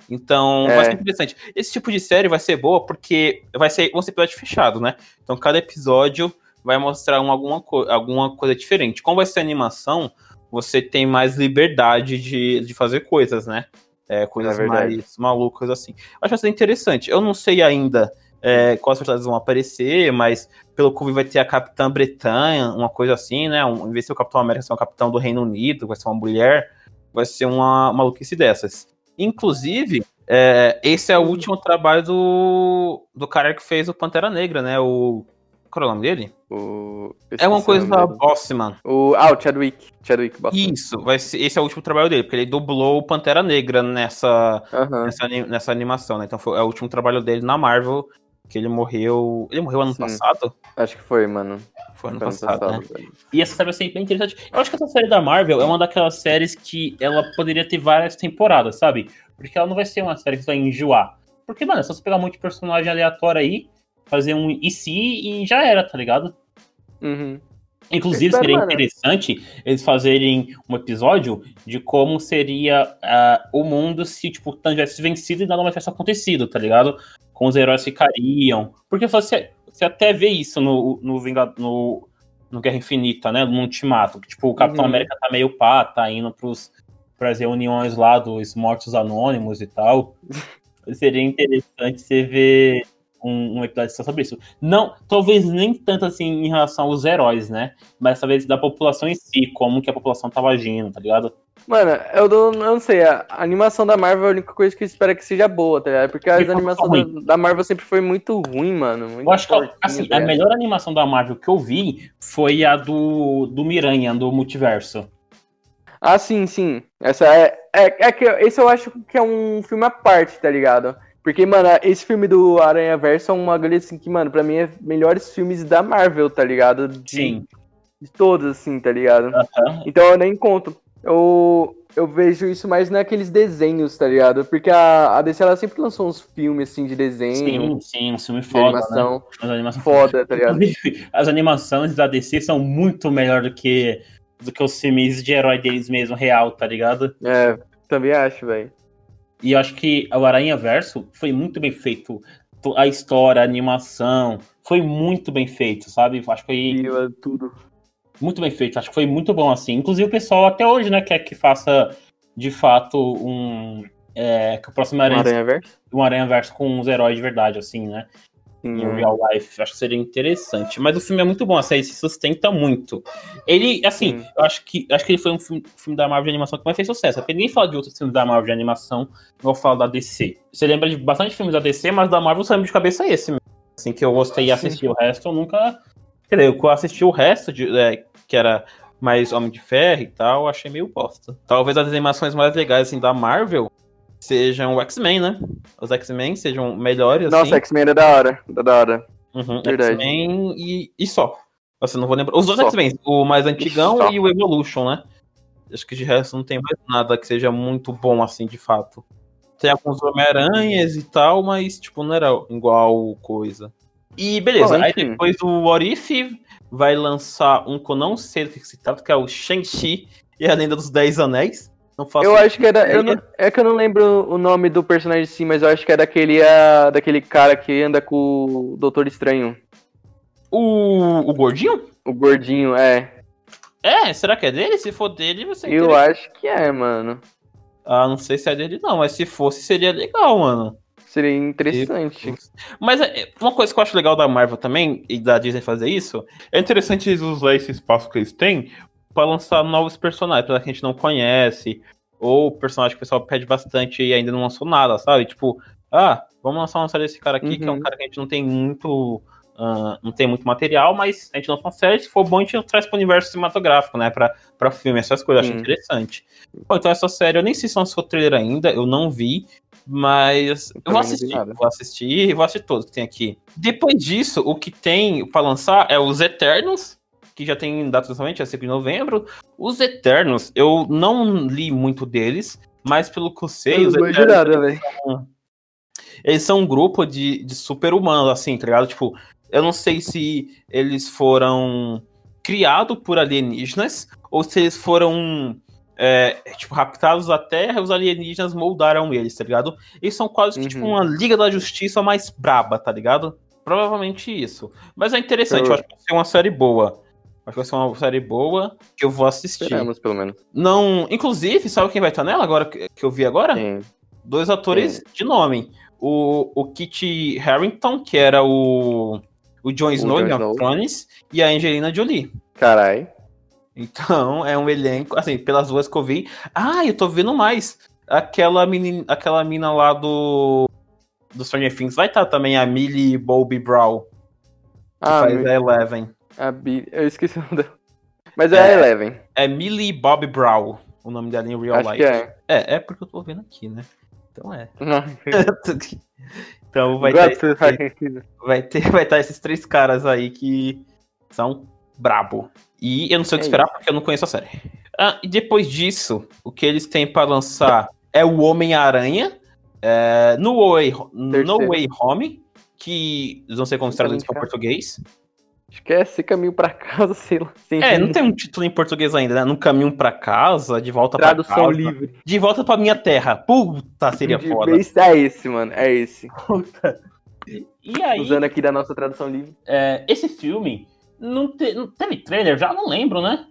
Então, é. vai ser interessante. Esse tipo de série vai ser boa porque vai ser um episódio fechado, né? Então, cada episódio vai mostrar um, alguma, co alguma coisa diferente. Como vai ser animação, você tem mais liberdade de, de fazer coisas, né? É, coisas é mais malucas assim. Acho que vai interessante. Eu não sei ainda é, quais personagens vão aparecer, mas pelo que vai ter a Capitã Bretanha, uma coisa assim, né? Um, em vez de ser o Capitão América ser um capitão do Reino Unido, vai ser uma mulher, vai ser uma maluquice dessas. Inclusive, é, esse é o último trabalho do, do cara que fez o Pantera Negra, né? O. Qual é o nome dele? O... É uma coisa da Bossman. O... Ah, o Chadwick. Chadwick Bossman. Isso, vai ser, esse é o último trabalho dele, porque ele dublou o Pantera Negra nessa, uhum. nessa, nessa animação, né? Então foi, é o último trabalho dele na Marvel, que ele morreu. Ele morreu ano Sim. passado? Acho que foi, mano. Foi ano passado, passado né? E essa série vai ser bem interessante. Eu acho que essa série da Marvel é uma daquelas séries que ela poderia ter várias temporadas, sabe? Porque ela não vai ser uma série que vai enjoar. Porque, mano, é só você pegar um monte de personagem aleatório aí, fazer um e se e já era, tá ligado? Uhum. Inclusive, seria interessante eles fazerem um episódio de como seria uh, o mundo se, tipo, o Thanos tivesse vencido e nada mais tivesse acontecido, tá ligado? Com os heróis ficariam. Porque você, você até vê isso no, no, Vingad no, no Guerra Infinita, né? No Ultimato. Que, tipo, o Capitão uhum. América tá meio pá, tá indo pros, pras reuniões lá dos mortos anônimos e tal. seria interessante você ver um, um, episódio só sobre isso. Não, talvez nem tanto assim em relação aos heróis, né? Mas talvez da população em si, como que a população tava agindo, tá ligado? Mano, eu não, eu não sei, a animação da Marvel é a única coisa que eu espero que seja boa, tá ligado? Porque as animações da, da, Marvel sempre foi muito ruim, mano. Muito eu acho que assim, tá a melhor animação da Marvel que eu vi foi a do, do Miranha, do multiverso. Ah, sim, sim. Essa é, é, é que esse eu acho que é um filme à parte, tá ligado? Porque, mano, esse filme do Aranha Verso é uma galera assim que, mano, pra mim é melhores filmes da Marvel, tá ligado? De, Sim. De todos, assim, tá ligado? Então eu nem conto. Eu, eu vejo isso mais naqueles desenhos, tá ligado? Porque a, a DC ela sempre lançou uns filmes assim de desenho. Sim, sim, um filme foda. Animação, né? As animações foda, tá ligado? As animações da DC são muito melhor do que, do que os filmes de herói deles mesmo, real, tá ligado? É, também acho, velho. E eu acho que o Aranha Verso foi muito bem feito. A história, a animação, foi muito bem feito, sabe? Acho que foi. É tudo. Muito bem feito, acho que foi muito bom assim. Inclusive o pessoal até hoje, né, quer que faça de fato um. É, que o próximo Aranha, um Aranha Verso? Um Aranha Verso com os heróis de verdade, assim, né? Em uhum. real life. Acho que seria interessante. Mas o filme é muito bom, a série se sustenta muito. Ele, assim, eu acho que acho que ele foi um filme, filme, da Marvel de animação que mais fez sucesso. Porque ninguém fala de outros filmes da Marvel de animação, igual falo da DC. Você lembra de bastante filmes da DC, mas da Marvel saiu de cabeça esse mesmo. Assim, que eu gostei e assisti o resto, eu nunca. Quer dizer, eu assisti o resto, de, é, que era mais Homem de Ferro e tal, achei meio bosta. Talvez as animações mais legais assim, da Marvel sejam o X-Men, né? Os X-Men sejam melhores. Nossa, assim. X-Men é da hora. É da hora. Uhum, X-Men e, e só. Assim, não vou lembrar. Os dois X-Men, o mais antigão e, e o Evolution, né? Acho que de resto não tem mais nada que seja muito bom assim, de fato. Tem alguns Homem-Aranhas e tal, mas, tipo, não era igual coisa. E beleza, aí depois o What If vai lançar um que eu não sei do que se trata, que é o Shang-Chi e a Lenda dos Dez Anéis. Não faço eu acho que era. Eu não, é que eu não lembro o nome do personagem sim, mas eu acho que é daquele, uh, daquele cara que anda com o Doutor Estranho. O, o Gordinho? O Gordinho, é. É, será que é dele? Se for dele, você. Eu querer... acho que é, mano. Ah, não sei se é dele, não, mas se fosse, seria legal, mano. Seria interessante. Mas é, uma coisa que eu acho legal da Marvel também, e da Disney fazer isso, é interessante eles usar esse espaço que eles têm para lançar novos personagens, que a gente não conhece, ou personagem que o pessoal pede bastante e ainda não lançou nada, sabe? Tipo, ah, vamos lançar uma série desse cara aqui, uhum. que é um uhum. cara que a gente não tem muito. Uh, não tem muito material, mas a gente lança uma série, se for bom, a gente traz para o universo cinematográfico, né? Pra, pra filme, essas coisas, eu acho interessante. Bom, então essa série, eu nem sei se lançou trailer ainda, eu não vi, mas eu, eu vou assistir, vou assistir e vou assistir todos que tem aqui. Depois disso, o que tem para lançar é os Eternos, que já tem data somente, é 5 de novembro. Os Eternos, eu não li muito deles, mas pelo que eu sei, eu os Eternos, nada, eles, são, eles são um grupo de, de super-humanos, assim, tá ligado? Tipo, eu não sei se eles foram criados por alienígenas ou se eles foram é, tipo, raptados da Terra e os alienígenas moldaram eles, tá ligado? Eles são quase que tipo, Uhum. uma Liga da Justiça mais braba, tá ligado? Provavelmente isso. Mas é interessante, eu, Eu- acho que vai ser uma série boa. Acho que vai ser uma série boa que eu vou assistir. Esperamos, pelo menos. Não, inclusive, sabe quem vai estar nela agora que eu vi agora? Sim. Dois atores de nome. O, o Kit Harington, que era o, o Jon Snow of Thrones, e a Angelina Jolie. Carai. Então, é um elenco, assim, pelas duas que eu vi. Ah, eu tô vendo mais. Aquela menina, aquela mina lá do do Stranger Things vai estar também a Millie Bobby Brown, que Ah, faz a Eleven. A eu esqueci o nome dela. Mas é, É. a Eleven. É Millie Bobby Brown, o nome dela em real Acho life. que é. é, é porque eu tô vendo aqui, né? Então é. Então vai ter, vai ter vai estar esses três caras aí que são brabo. E eu não sei o que É esperar porque eu não conheço a série. Ah, e depois disso, o que eles têm pra lançar é o Homem-Aranha, é, no, Way, no. Way Home, que não sei como se traduz para português. Acho que é esse caminho pra casa, sei lá. Sem É, não tem um título em português ainda, né? No caminho pra casa, de volta pra Tradução casa. livre. De volta pra minha terra. Puta, seria De- foda. É esse, mano. É esse. Puta. E aí, Usando aqui da nossa tradução livre. é, esse filme não, te- não teve trailer, já não lembro, né?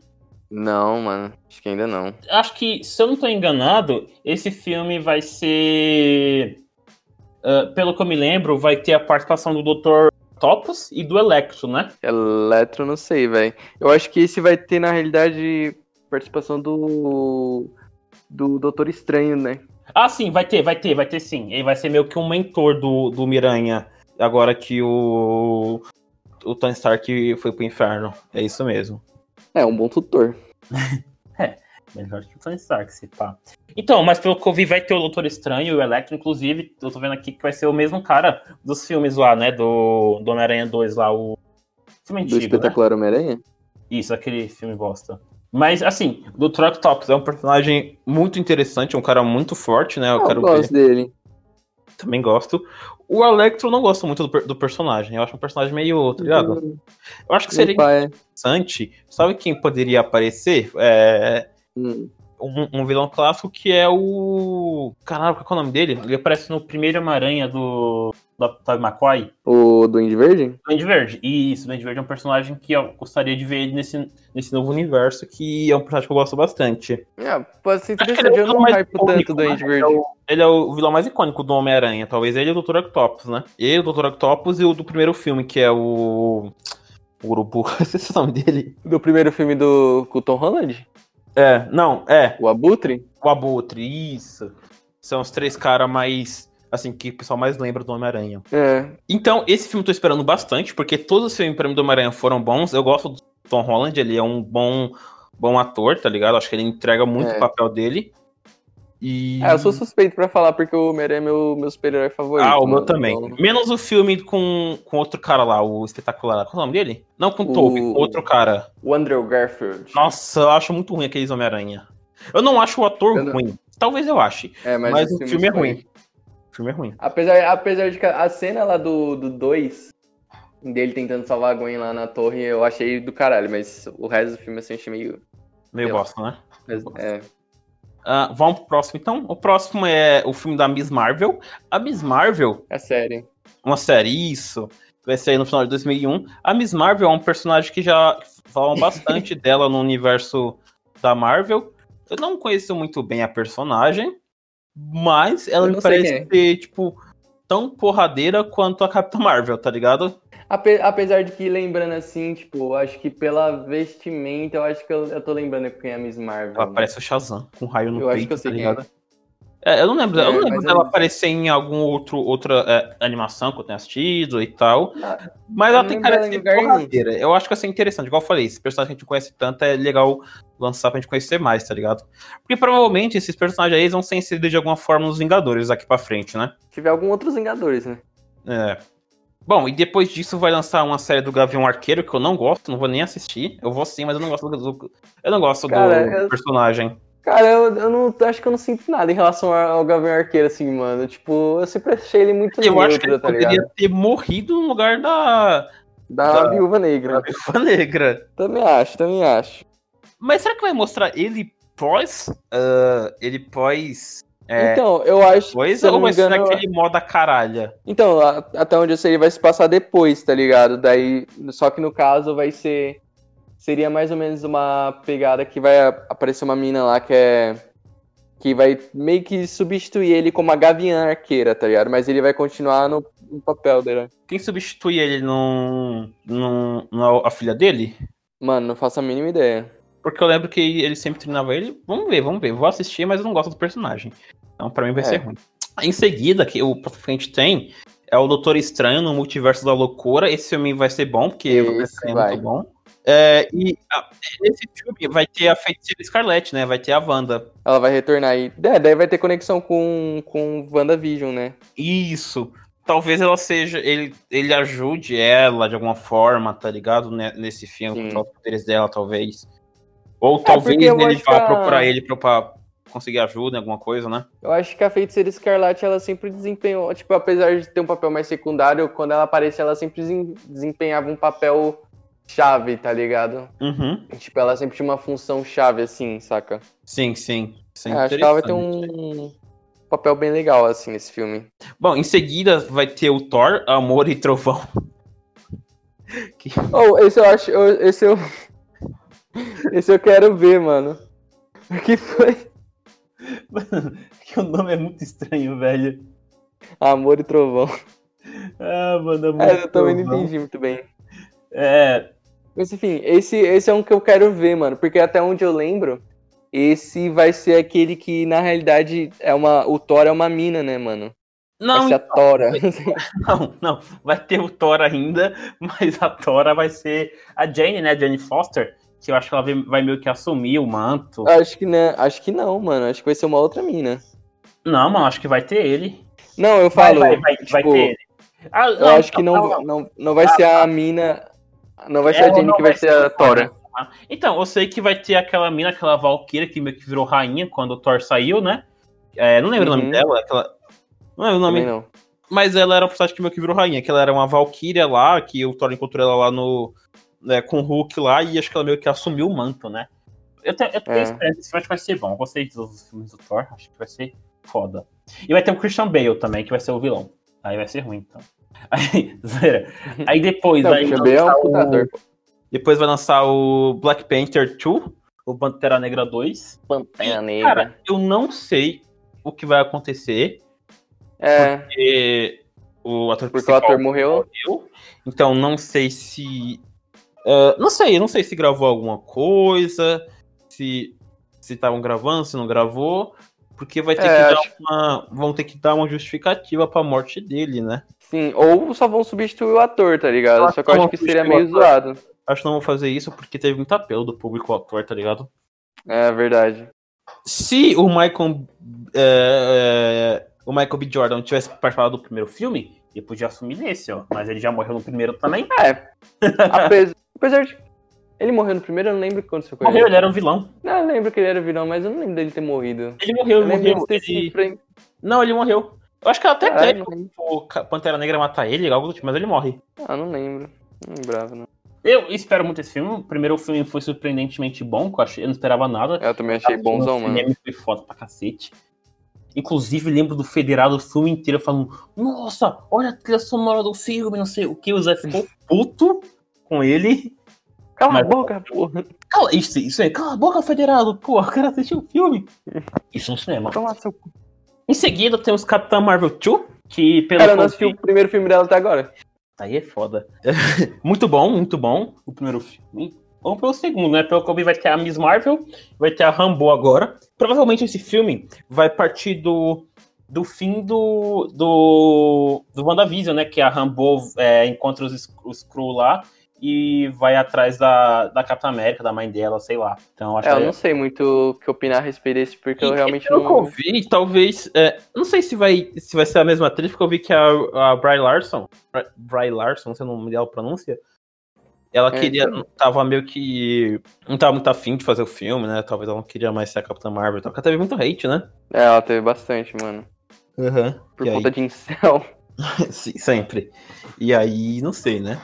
Não, mano. Acho que ainda não. Acho que, se eu não tô enganado, esse filme vai ser. ah, pelo que eu me lembro, vai ter a participação do Dr. Topos e do Electro, né? Eletro, não sei, velho. Eu acho que esse vai ter, na realidade, participação do. Do Doutor Estranho, né? Ah, sim, vai ter, vai ter, vai ter sim. Ele vai ser meio que um mentor do, do Miranha, agora que o. O Tony Stark foi pro inferno. É isso mesmo. É, um bom tutor. Melhor que o Tony Stark, se pá. Então, mas pelo que eu vi, vai ter o Doutor Estranho e o Electro, inclusive, eu tô vendo aqui que vai ser o mesmo cara dos filmes lá, né? Do, do Homem-Aranha 2 lá, o. Filme Do antigo, né? espetacular Homem-Aranha? Isso, aquele filme bosta. Mas, assim, do Truck Tops é um personagem muito interessante, é um cara muito forte, né? Eu Eu quero gosto ver. dele. Também gosto. O Electro não gosto muito do, do personagem. Eu acho um personagem meio, tá ligado? Hum, Eu acho que seria pai. interessante. Sabe quem poderia aparecer? É. Hum. um, um vilão clássico que é o. Caralho, qual é o nome dele? Ele aparece no primeiro Homem-Aranha do. Da Tobey Maguire. O Duende Verde? Duende Verde. Isso, o Duende Verde é um personagem que eu gostaria de ver ele nesse, nesse novo universo, que é um personagem que eu gosto bastante. É, pode ser interessante. é Eu não hypo tanto icônico, do Duende né? Verde. Ele é, o, ele é o vilão mais icônico do Homem-Aranha. Talvez ele e o Dr. Octopus, né? Ele, o Dr. Octopus e o do primeiro filme, que é o. O Urubu. Esse é o nome dele. Do primeiro filme do com o Tom Holland? É, não, é. O Abutre? O Abutre, isso. São os três caras mais. Assim, que o pessoal mais lembra do Homem-Aranha. É. Então, esse filme eu tô esperando bastante, porque todos os filmes pra mim do Homem-Aranha foram bons. Eu gosto do Tom Holland, ele é um bom, bom ator, tá ligado? Acho que ele entrega muito É. o papel dele. E. Ah, eu sou suspeito pra falar porque o Homem-Aranha é meu, meu super-herói favorito. Ah, o meu mano. também. Então, Menos o filme com, com outro cara lá, o espetacular. Qual é o nome dele? Não com o Tobey, com outro cara. o Andrew Garfield. Nossa, eu acho muito ruim aqueles Homem-Aranha. Eu não acho o ator Eu não- ruim. Talvez eu ache. É, mas, Mas, o filme é ruim. O filme é ruim. Apesar, apesar de que a cena lá do 2, do dois, dele tentando salvar a Gwen lá na torre, eu achei do caralho, mas o resto do filme assim, eu achei meio. Meio bosta, né? É. Ah, vamos pro próximo, então. O próximo é o filme da Miss Marvel. A Miss Marvel, É sério. uma série, isso, vai sair no final de 2001. A Miss Marvel é um personagem que já falam bastante dela no universo da Marvel. Eu não conheço muito bem a personagem, mas ela me parece ser, tipo, tão porradeira quanto a Capitã Marvel, tá ligado? Ape- apesar de que, lembrando assim, tipo, eu acho que pela vestimenta, eu acho que eu, eu tô lembrando quem é a Miss Marvel. Ela né? parece o Shazam, com um raio no Eu acho peito, que eu sei tá é. ligado? É, eu não lembro, eu É, não lembro dela eu- aparecer em algum outro outra é, animação que eu tenha assistido e tal. Ah, Mas eu ela não tem cara de porradeira. Eu acho que vai ser interessante. Igual eu falei, esse personagem que a gente conhece tanto é legal lançar pra gente conhecer mais, tá ligado? Porque provavelmente esses personagens aí vão ser inseridos de alguma forma nos Vingadores daqui pra frente, né? Se tiver algum outros Vingadores, né? É. Bom, e depois disso vai lançar uma série do Gavião Arqueiro que eu não gosto, não vou nem assistir. Eu vou sim, mas eu não gosto do, eu não gosto Cara, do eu- personagem. Cara, eu, eu não acho que eu não sinto nada em relação ao Gavião Arqueiro, assim, mano. Tipo, eu sempre achei ele muito Eu acho que ele neutro, tá poderia ligado? ter morrido no lugar da Da, Da- Viúva Negra. Da Viúva Negra. Também acho, também acho. Mas será que vai mostrar ele pós. ah, ele pós. É, Então, eu acho. não ou me vai ser engano, aquele moda caralha? Então, até onde eu sei, ele vai se passar depois, tá ligado? Daí, só que no caso vai ser. Seria mais ou menos uma pegada que vai aparecer uma mina lá que é. Que vai meio que substituir ele como a Gavião Arqueira, tá ligado? Mas ele vai continuar no, no papel dele. Quem substitui ele não. não, não é a filha dele? Mano, não faço a mínima ideia. Porque eu lembro que ele sempre treinava ele. Vamos ver, vamos ver. Vou assistir, mas eu não gosto do personagem. Então, pra mim, vai É. ser ruim. Em seguida, que o a gente tem é o Doutor Estranho no Multiverso da Loucura. Esse filme vai ser bom, porque Esse vai. é muito bom. É, e ah, nesse filme vai ter a Feiticeira Scarlet, né? Vai ter a Wanda. Ela vai retornar aí. É, daí vai ter conexão com, com WandaVision, né? Isso. Talvez ela seja. Ele, ele ajude ela de alguma forma, tá ligado? Né, Nesse filme, Sim. controlar os poderes dela, talvez. Ou talvez porque eu ele vá a- procurar ele pra, conseguir ajuda em alguma coisa, né? Eu acho que a Feiticeira Escarlate, ela sempre desempenhou, tipo, apesar de ter um papel mais secundário, quando ela aparecia, ela sempre desem- desempenhava um papel chave, tá ligado? Uhum. Tipo, ela sempre tinha uma função chave, assim, saca? Sim, sim. É É, acho que ela vai ter um papel bem legal, assim, nesse filme. Bom, em seguida vai ter o Thor, Amor e Trovão. Que- Oh, esse eu acho, esse eu... esse eu quero ver, mano. O que foi? que o nome é muito estranho, velho. Amor e Trovão. Ah, mano, Amor É, eu também não entendi muito bem. É, Mas enfim, esse, esse é um que eu quero ver, mano. Porque até onde eu lembro, esse vai ser aquele que, na realidade, é uma. O Thor é uma mina, né, mano? não, vai ser a Tora. não, não. Vai ter o Thor ainda, mas a Tora vai ser a Jane, né? Jane Foster. Que eu acho que ela vai- vai meio que assumir o manto. acho que não, acho que não, mano. Acho que vai ser uma outra mina. Não, mano, acho que vai ter ele. Não, eu Vai, falo. vai, vai, vai tipo, ter ele. Ah, Eu acho que não, não, não vai ser a mina. Não vai ser a Ela Jenny não que vai ser a Tora. Ah, Então, eu sei que vai ter aquela mina, aquela Valkyria que meio que virou rainha quando o Thor saiu, né? É, não lembro o Uhum. nome dela. Aquela... Não lembro o nome. Não. Mas ela era uma personagem que meio que virou rainha, que ela era uma Valkyria lá, que o Thor encontrou ela lá no. Né, com o Hulk lá, e acho que ela meio que assumiu o manto, né? Eu tenho, eu tenho É. esperança, esse filme vai ser bom. Eu gostei dos filmes do Thor, acho que vai ser foda. E vai ter o Christian Bale também, que vai ser o vilão. Aí vai ser ruim, então. Aí. Aí depois Não, vai. é lançar puta o- depois vai lançar o Black Panther 2, o Pantera Negra 2. Pantera Negra. Cara, eu não sei o que vai acontecer, é, porque o ator porque o ator morreu. morreu. Então não sei se. Ah, não sei, não sei se gravou alguma coisa, se estavam gravando, se não gravou. Porque vai ter É, que dar acho- uma. Vão ter que dar uma justificativa pra morte dele, né? Sim, ou só vão substituir o ator, tá ligado? Acho Só que eu acho que seria meio zoado. Acho que não vão fazer isso porque teve muito apelo do público ao ator, tá ligado? É verdade. Se o Michael. é, é, o Michael B. Jordan tivesse participado do primeiro filme, ele podia assumir nesse, ó. Mas ele já morreu no primeiro também. É. Apesar, apesar de. Ele morreu no primeiro, eu não lembro o aconteceu com Morreu, ele. era um vilão. Não, eu lembro que ele era vilão, mas eu não lembro dele ter morrido. Ele morreu, Eu ele morreu. ele- Não, ele morreu. Eu acho que até lembro. o Pantera Negra matar ele, algo do tipo, mas ele morre. Ah, não lembro. Não lembrava, não. Eu espero muito esse filme. O primeiro filme foi surpreendentemente bom, que eu, achei, eu não esperava nada. Eu também achei bonzão, O mano. cinema foi foda pra cacete. Inclusive, lembro do Federado o filme inteiro falando: Nossa, olha a trilha sonora do filme, não sei o que. O Zé ficou puto com ele. Cala Mas- a boca, porra. Cala, isso, isso aí, cala a boca, Federado. Pô, o cara assistiu o filme. Isso no cinema. Toma seu cu. Em seguida, temos Capitã Marvel 2, que pelo Cara, eu não assisti o primeiro filme dela até agora. Aí é foda. muito bom, muito bom o primeiro filme. Vamos pelo segundo, né? Pelo que eu vi, vai ter a Miss Marvel, vai ter a Rambo agora. Provavelmente esse filme vai partir do, do fim do, do, do WandaVision, né? Que a Rambo é, encontra os, os Skrull lá e vai atrás da, da Capitã América, da mãe dela, sei lá. Então acho É, eu que não sei muito o que opinar a respeito desse, porque eu e- realmente pelo que não. eu vi, talvez. é, não sei se vai, se vai ser a mesma atriz, porque eu vi que a, a Bry Larson. Bry- Larson, não sei o nome dela, pronúncia. Ela É, queria. então. Tava meio que. Não tava muito afim de fazer o filme, né? Talvez ela não queria mais ser a Capitã Marvel. Então, porque teve muito hate, né? É, ela teve bastante, mano. Aham. Por E conta de incel. aí- Sim, sempre. E aí, não sei, né?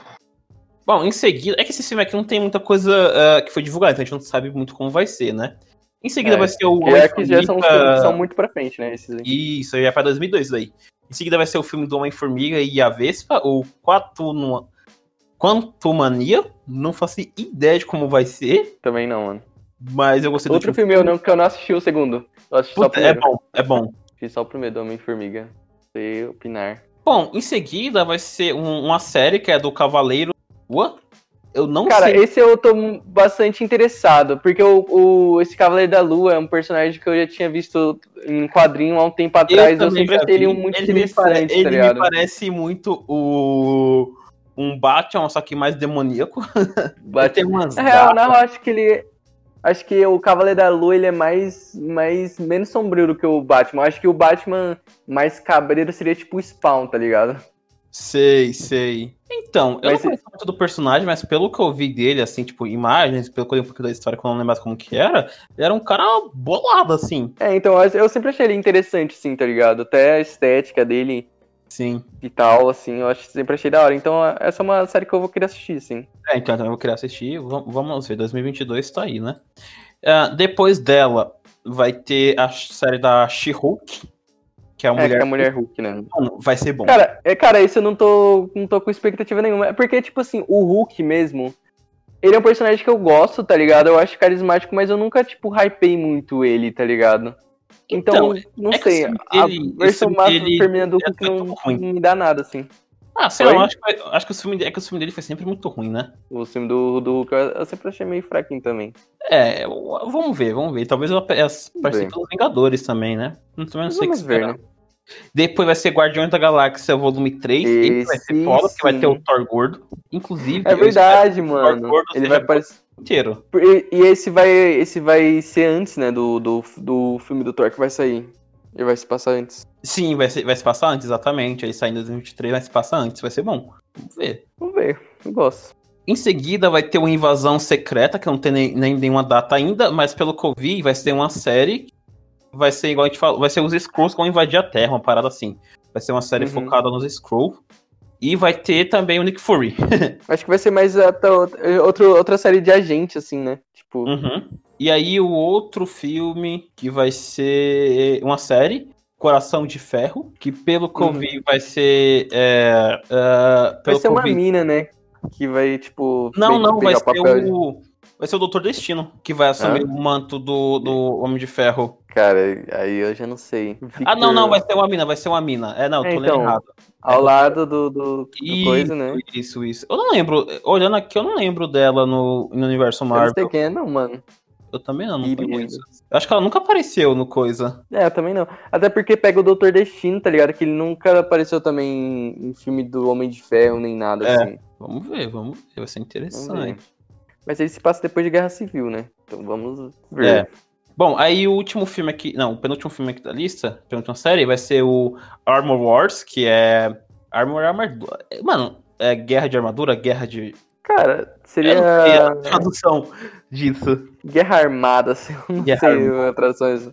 Bom, em seguida, é que esse filme aqui não tem muita coisa uh, que foi divulgada, então a gente não sabe muito como vai ser, né? Em seguida É, vai ser o. É que já são, são muito pra frente, né? Esses aí. Isso, já é pra 2002 daí. Em seguida vai ser o filme do Homem-Formiga e a Vespa, o Quatuma... Quantumania. Não faço ideia de como vai ser, Também não, mano. mas eu gostei do Outro último filme eu não, que eu não assisti o segundo. Eu assisti só o Puta, é primeiro. bom, é bom. Assisti só o primeiro do Homem-Formiga. Sei opinar. Bom, em seguida vai ser um- uma série que é do Cavaleiro Lua. Eu não Cara, sei. esse eu tô bastante interessado, porque o, o- esse Cavaleiro da Lua é um personagem que eu já tinha visto em quadrinho há um tempo atrás. Eu, também sempre achei ele um muito Ele interessante, tá Ele me parece muito o um Batman, só que mais demoníaco. Tem umas Na real, não, acho que ele. Acho que o Cavaleiro da Lua ele é mais, mais. menos sombrio do que o Batman. Acho que o Batman mais cabreiro seria tipo o Spawn, tá ligado? Sei, sei. Então, eu Mas não conheço muito do personagem, mas pelo que eu vi dele, assim, tipo, imagens, pelo que eu li um pouco da história, que eu não lembro mais como que era, ele era um cara bolado, assim. É, então eu sempre achei ele interessante, sim, tá ligado? Até a estética dele Sim. e tal, assim, eu acho, sempre achei da hora. Então essa é uma série que eu vou querer assistir, sim. É, então eu também vou querer assistir. Vam- Vamos ver, 2022 tá aí, né? Ah, depois dela, vai ter a série da She-Hulk, que é a É, que mulher. é a Mulher Hulk, né? Mano, Vai ser bom. Cara, é, cara, isso eu não tô, não tô com expectativa nenhuma. É porque, tipo assim, o Hulk mesmo, ele é um personagem que eu gosto, tá ligado? Eu acho carismático, mas eu nunca, tipo, hypei muito ele, tá ligado? Então, não é que sei. esse A dele- versão máxima dele feminina do é Hulk não, muito ruim. não me dá nada, assim. Ah, sei lá, acho, que, acho que o filme, é que o filme dele foi sempre muito ruim, né? O filme do, do Hulk eu sempre achei meio fraquinho também. É, vamos ver, vamos ver. Talvez eu apareça pelos Vingadores também, né? Não, também não sei o que Vamos ver, esperar. né? Depois vai ser Guardiões da Galáxia Volume 3. Esse vai ser Esse foda, porque vai ter o Thor gordo. Inclusive, É verdade, mano. gordo Ele vai aparecer. inteiro. E, e esse vai, esse vai ser antes, né, do, do, do filme do Thor que vai sair. Ele vai se passar antes. Sim, vai, ser, vai se passar antes, exatamente. Aí sai em 2023, vai se passar antes, vai ser bom. Vamos ver. Vamos ver, eu gosto. Em seguida vai ter uma invasão secreta, que não tem nem, nem nenhuma data ainda, mas pelo que eu vi, vai ser uma série. Vai ser igual a gente falou, vai ser os Skrulls que vão invadir a Terra, uma parada assim. Vai ser uma série Uhum. focada nos Skrulls. E vai ter também o Nick Fury. Acho que vai ser mais até outro, outra série de agente, assim, né? Tipo, Uhum. E aí o outro filme que vai ser uma série, Coração de Ferro, que pelo que eu Uhum. vi vai ser. é, é, vai ser uma mina, né? Que vai, tipo. Não, não, vai ser o. Vai ser o Doutor Destino, que vai assumir Ah. o manto do, do Homem de Ferro. Cara, aí eu já não sei. Ah, não, Victor- não, vai ser uma mina, vai ser uma mina. É, não, É, tô lendo então, errado. Ao lado do, do, do Isso, coisa, né? isso, isso. Eu não lembro, olhando aqui, eu não lembro dela no, no universo Eu não Marvel. sei quem é, não, mano. Eu também não, não conheço. Eu acho que ela nunca apareceu no coisa. É, eu também não. Até porque pega o Doutor Destino, tá ligado? Que ele nunca apareceu também em filme do Homem de Ferro, nem nada É. assim. Vamos ver, vamos ver, vai ser Vamos interessante. Mas ele se passa depois de Guerra Civil, né? Então vamos ver. É. Bom, aí o último filme aqui, não, o penúltimo filme aqui da lista, penúltima série, vai ser o Armor Wars, que é Armor Armadura. Mano, é guerra de armadura, guerra de. Cara, seria sei a tradução disso. Guerra Armada, assim, eu não Guerra sei a tradução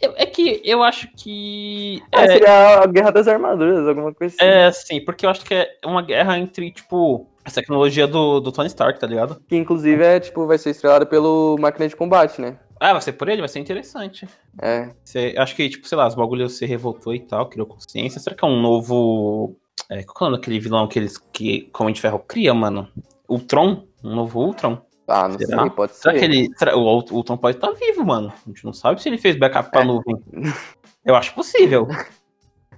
É que eu acho que. É, É, seria a Guerra das Armaduras, alguma coisa assim. é sim, porque eu acho que é uma guerra entre, tipo, a tecnologia do, do Tony Stark, tá ligado? Que inclusive é, tipo, vai ser estrelada pelo Máquina de Combate, né? Ah, vai ser por ele, vai ser interessante. É. Você, acho que, tipo, sei lá, os bagulhos se revoltou e tal, criou consciência. Será que é um novo. É, qual que é o nome daquele vilão que eles que Comem de Ferro cria, mano? Ultron? Um novo Ultron? Ah, não Será? sei, pode Será ser. que ele. será- o Ult- Ultron pode estar vivo, mano. A gente não sabe se ele fez backup pra É. nuvem. Eu acho possível.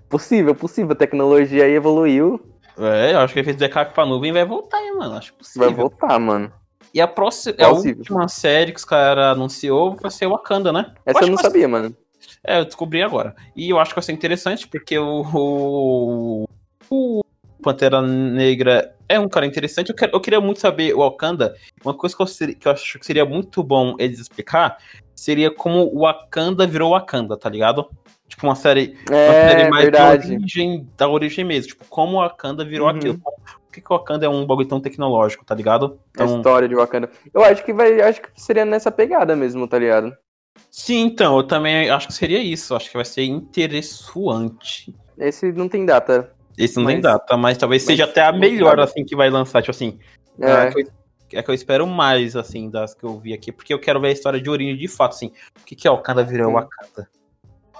Possível, possível. A tecnologia aí evoluiu, É, eu acho que ele fez backup pra nuvem e vai voltar, hein, mano. Acho possível. vai voltar, mano. E a próxima. A Plausível. última série que os caras anunciou vai ser Wakanda, né? Essa acho eu não que sabia, mano. É, eu descobri agora. E eu acho que vai ser interessante, porque o, o, o Pantera Negra é um cara interessante. Eu, quero- eu queria muito saber o Wakanda. Uma coisa que eu, ser- que eu acho que seria muito bom eles explicar seria como o Wakanda virou Wakanda, tá ligado? Tipo, uma série, uma série É, mais verdade. da origem, da origem mesmo. Tipo, como o Wakanda virou Uhum. aquilo. Por que, que o Wakanda é um bagulho tão tecnológico, tá ligado? A Então, história de Wakanda. Eu acho que vai. Acho que seria nessa pegada mesmo, tá ligado? sim, então, eu também acho que seria isso. Acho que vai ser interessante. Esse não tem data. Esse não tem Mas- data, mas talvez mas seja até a melhor, assim, que vai lançar. Tipo assim, É. É, que eu, é que eu espero mais, assim, das que eu vi aqui, porque eu quero ver a história de Orin de fato, assim. O que, que é o Wakanda virou o Wakanda?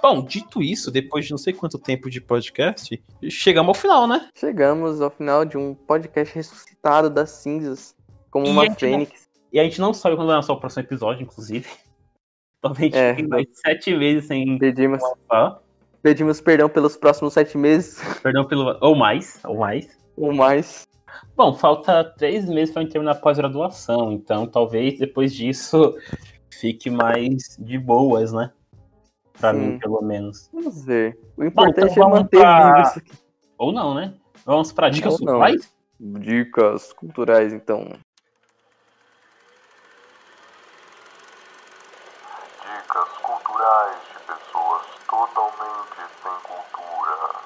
Bom, dito isso, depois de não sei quanto tempo de podcast, chegamos ao final, né? Chegamos ao final de um podcast ressuscitado das cinzas, como e uma fênix. Não... E a gente não sabe quando vai lançar o próximo episódio, inclusive. Talvez é, fique mais sete meses sem pedimos, pedimos perdão pelos próximos sete meses. Perdão pelo. Ou mais, ou mais. Ou mais. Bom, falta três meses para terminar a pós-graduação, então talvez depois disso fique mais de boas, né? Pra Sim. mim, pelo menos. Vamos ver. O importante Bom, então é manter pra... vivo isso aqui. Ou não, né? Vamos para dicas culturais? Dicas culturais, então. Dicas culturais de pessoas totalmente sem cultura.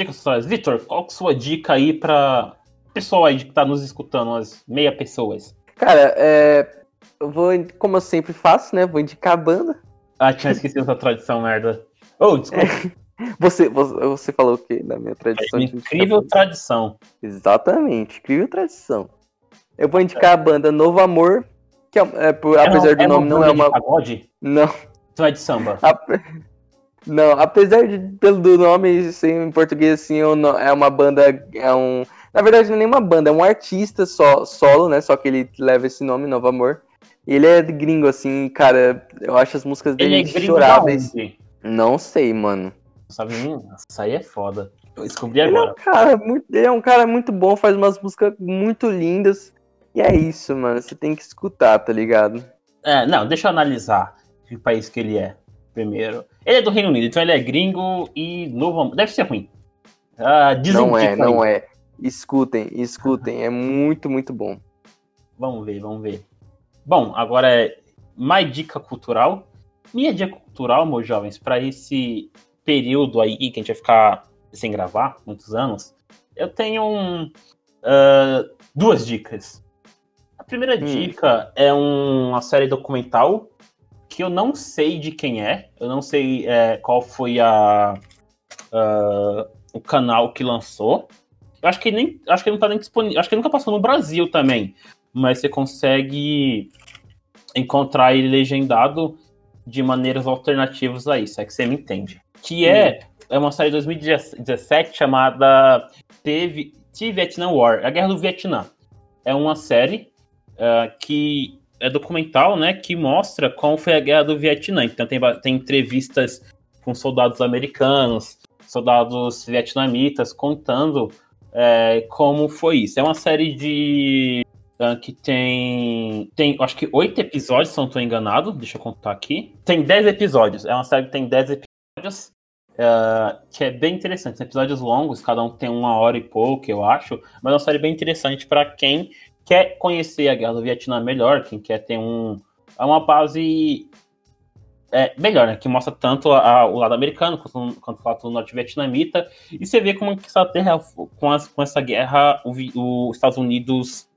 Dicas culturais. Vitor, qual que é a sua dica aí para pessoal aí que tá nos escutando, as meia pessoas? Cara, é, eu vou, como eu sempre faço, né? Vou indicar a banda. Ah, tinha esquecido essa tradição, merda. Oh, desculpa. É. Você, você, você falou o quê da minha tradição? É incrível tradição. Exatamente, incrível tradição. Eu vou indicar a banda Novo Amor, que é, é por, é apesar do é nome não é uma. Pagode? Não. Então é de samba. Não, apesar de, pelo do nome ser em português assim, é uma banda. É um. Na verdade, não é nenhuma banda, é um artista só, solo, né? Só que ele leva esse nome, Novo Amor. Ele é gringo, assim, cara. Eu acho as músicas dele ele é choráveis. Não sei, mano. Não sabe nem. Isso aí é foda. Eu descobri agora. Ele é, um cara muito, ele é um cara muito bom, faz umas músicas muito lindas. E é isso, mano. Você tem que escutar, tá ligado? É, não, deixa eu analisar que país que ele é primeiro. Ele é do Reino Unido, então ele é gringo e novo. Deve ser ruim. Ah, não é, não é. Escutem, escutem. É muito, muito bom. Vamos ver, vamos ver. Bom, agora é mais dica cultural. Minha dica cultural, meus jovens, para esse período aí que a gente vai ficar sem gravar, muitos anos, eu tenho um, uh, duas dicas. A primeira hum. dica é um, uma série documental que eu não sei de quem é, eu não sei é, qual foi a, o canal que lançou. Eu acho que nem, acho que não tá nem disponível, acho que nunca passou no Brasil também, mas você consegue encontrar ele legendado de maneiras alternativas a isso, é que você me entende. Que é, é uma série de 2017 chamada The, The Vietnam War, a Guerra do Vietnã. É uma série uh, que é documental, né, que mostra como foi a Guerra do Vietnã. Então tem, tem entrevistas com soldados americanos, soldados vietnamitas, contando é, como foi isso. É uma série de Uh, que tem. Tem, acho que oito episódios, se não estou enganado. Deixa eu contar aqui. Tem dez episódios. É uma série que tem dez episódios. Uh, que é bem interessante. São episódios longos, cada um tem uma hora e pouco, eu acho. Mas é uma série bem interessante para quem quer conhecer a Guerra do Vietnã melhor, quem quer ter um, é uma base é, melhor, né? Que mostra tanto a, a, o lado americano quanto, quanto o lado norte-vietnamita. E você vê como que essa terra, com, as, com essa guerra, os Estados Unidos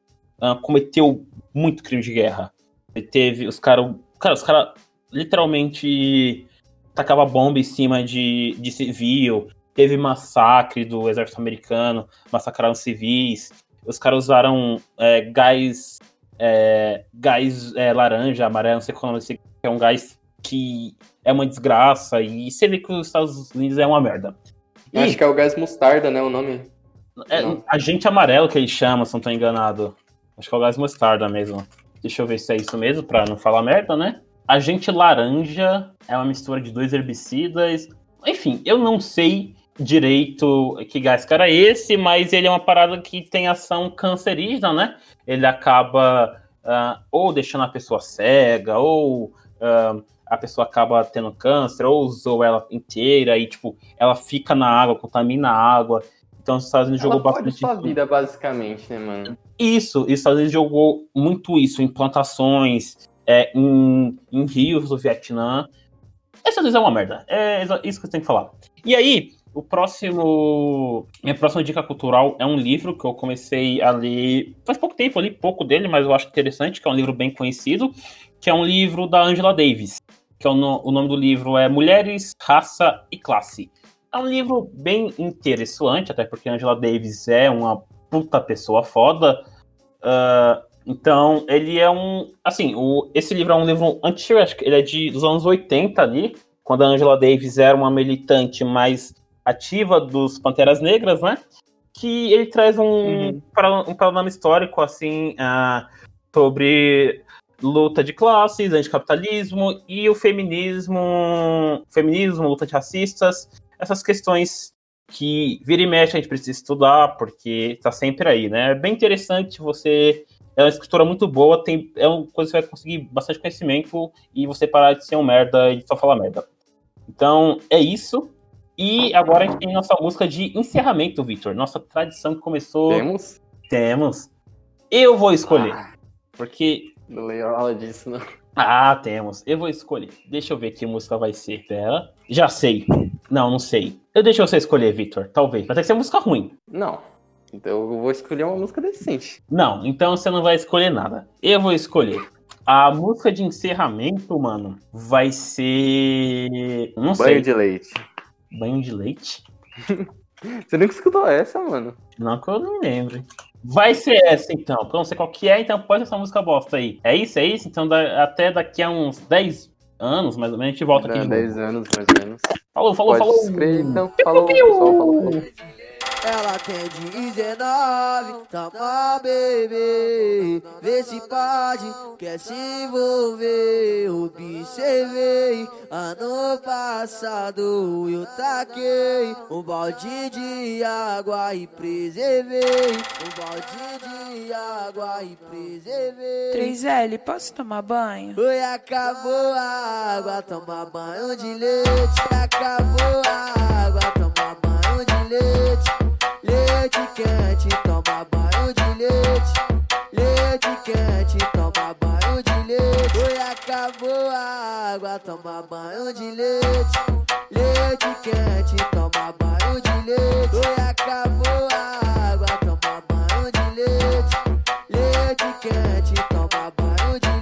uh, cometeu muito crime de guerra. Ele teve os caras. Cara, os caras literalmente tacava bomba em cima de, de civil. Teve massacre do exército americano, massacraram civis. Os caras usaram é, gás, é, gás é, laranja, amarelo, não sei qual é nome, é um gás que é uma desgraça. E você vê que os Estados Unidos é uma merda. E, Acho que é o gás mostarda, né? O nome. É, agente amarelo que ele chama, se não tô enganado. Acho que é o gás mostarda mesmo. Deixa eu ver se é isso mesmo, pra não falar merda, né? Agente laranja é uma mistura de dois herbicidas. Enfim, eu não sei direito que gás que era esse, mas ele é uma parada que tem ação cancerígena, né? Ele acaba uh, ou deixando a pessoa cega, ou uh, a pessoa acaba tendo câncer, ou usou ela inteira e, tipo, ela fica na água, contamina a água. Então os Estados Unidos jogou bastante. sua vida, basicamente, né, mano? Isso, os Estados Unidos jogou muito isso em plantações, é, em, em rios do Vietnã. Essa vezes é uma merda. É isso que eu tenho que falar. E aí, o próximo. Minha próxima dica cultural é um livro que eu comecei a ler faz pouco tempo, eu li pouco dele, mas eu acho interessante, que é um livro bem conhecido, que é um livro da Angela Davis. Que é o, no... o nome do livro é Mulheres, Raça e Classe. É um livro bem interessante, até porque Angela Davis é uma puta pessoa foda. Uh, então, ele é um. Assim, o, esse livro é um livro antigo, acho que ele é de, dos anos 80 ali, quando a Angela Davis era uma militante mais ativa dos Panteras Negras, né? Que ele traz um, uhum. um panorama histórico, assim, uh, sobre luta de classes, anticapitalismo e o feminismo, feminismo, luta de racistas, essas questões que vira e mexe a gente precisa estudar, porque está sempre aí, né? É bem interessante você. É uma escritura muito boa, tem, é uma coisa que você vai conseguir bastante conhecimento e você parar de ser um merda e só falar merda. Então, é isso. E agora a gente tem nossa música de encerramento, Victor. Nossa tradição que começou. Temos? Temos. Eu vou escolher. Ah, porque. Não leio aula disso, não. Ah, temos. Eu vou escolher. Deixa eu ver que música vai ser dela. Já sei. Não, não sei. Eu deixo você escolher, Victor. Talvez. Vai ter que ser música ruim. Não. Então eu vou escolher uma música decente. Não, então você não vai escolher nada. Eu vou escolher. A música de encerramento, mano, vai ser. Não Banho sei. Banho de leite. Banho de leite? você nunca escutou essa, mano? Não que eu não lembro. Vai ser essa então, porque eu não sei qual que é, então pode ser essa música bosta aí. É isso, é isso? Então da, até daqui a uns 10 anos, mais ou menos, a gente volta aqui. É, 10 anos, mais ou menos. Falou, falou, pode falou. Escrever, então, falou, pessoal, falou, falou. Ela tem 19, toma bebê. Vê se pode, quer se envolver. Observei, ano passado eu taquei Um balde de água e preservei. Um balde de água e preservei. 3L, posso tomar banho? Oi, acabou a água, toma banho de leite. Acabou a água, toma leite leite quente, toma banho de leite. Leite quente, toma banho de leite. Oi, acabou a água, toma banho de leite. Leite quente, toma banho de leite. Oi, acabou a água, toma banho de leite. Leite quente, toma banho.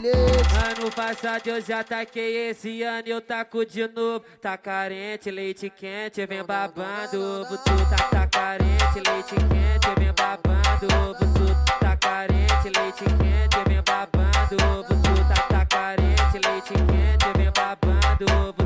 Ano passado eu já taquei, esse ano eu taco de novo. Tá carente, leite quente, vem babando. Butu tá, tá carente, leite quente, vem babando. Butu tá carente, leite quente, vem babando. Butu tá, tá carente, leite quente, vem babando.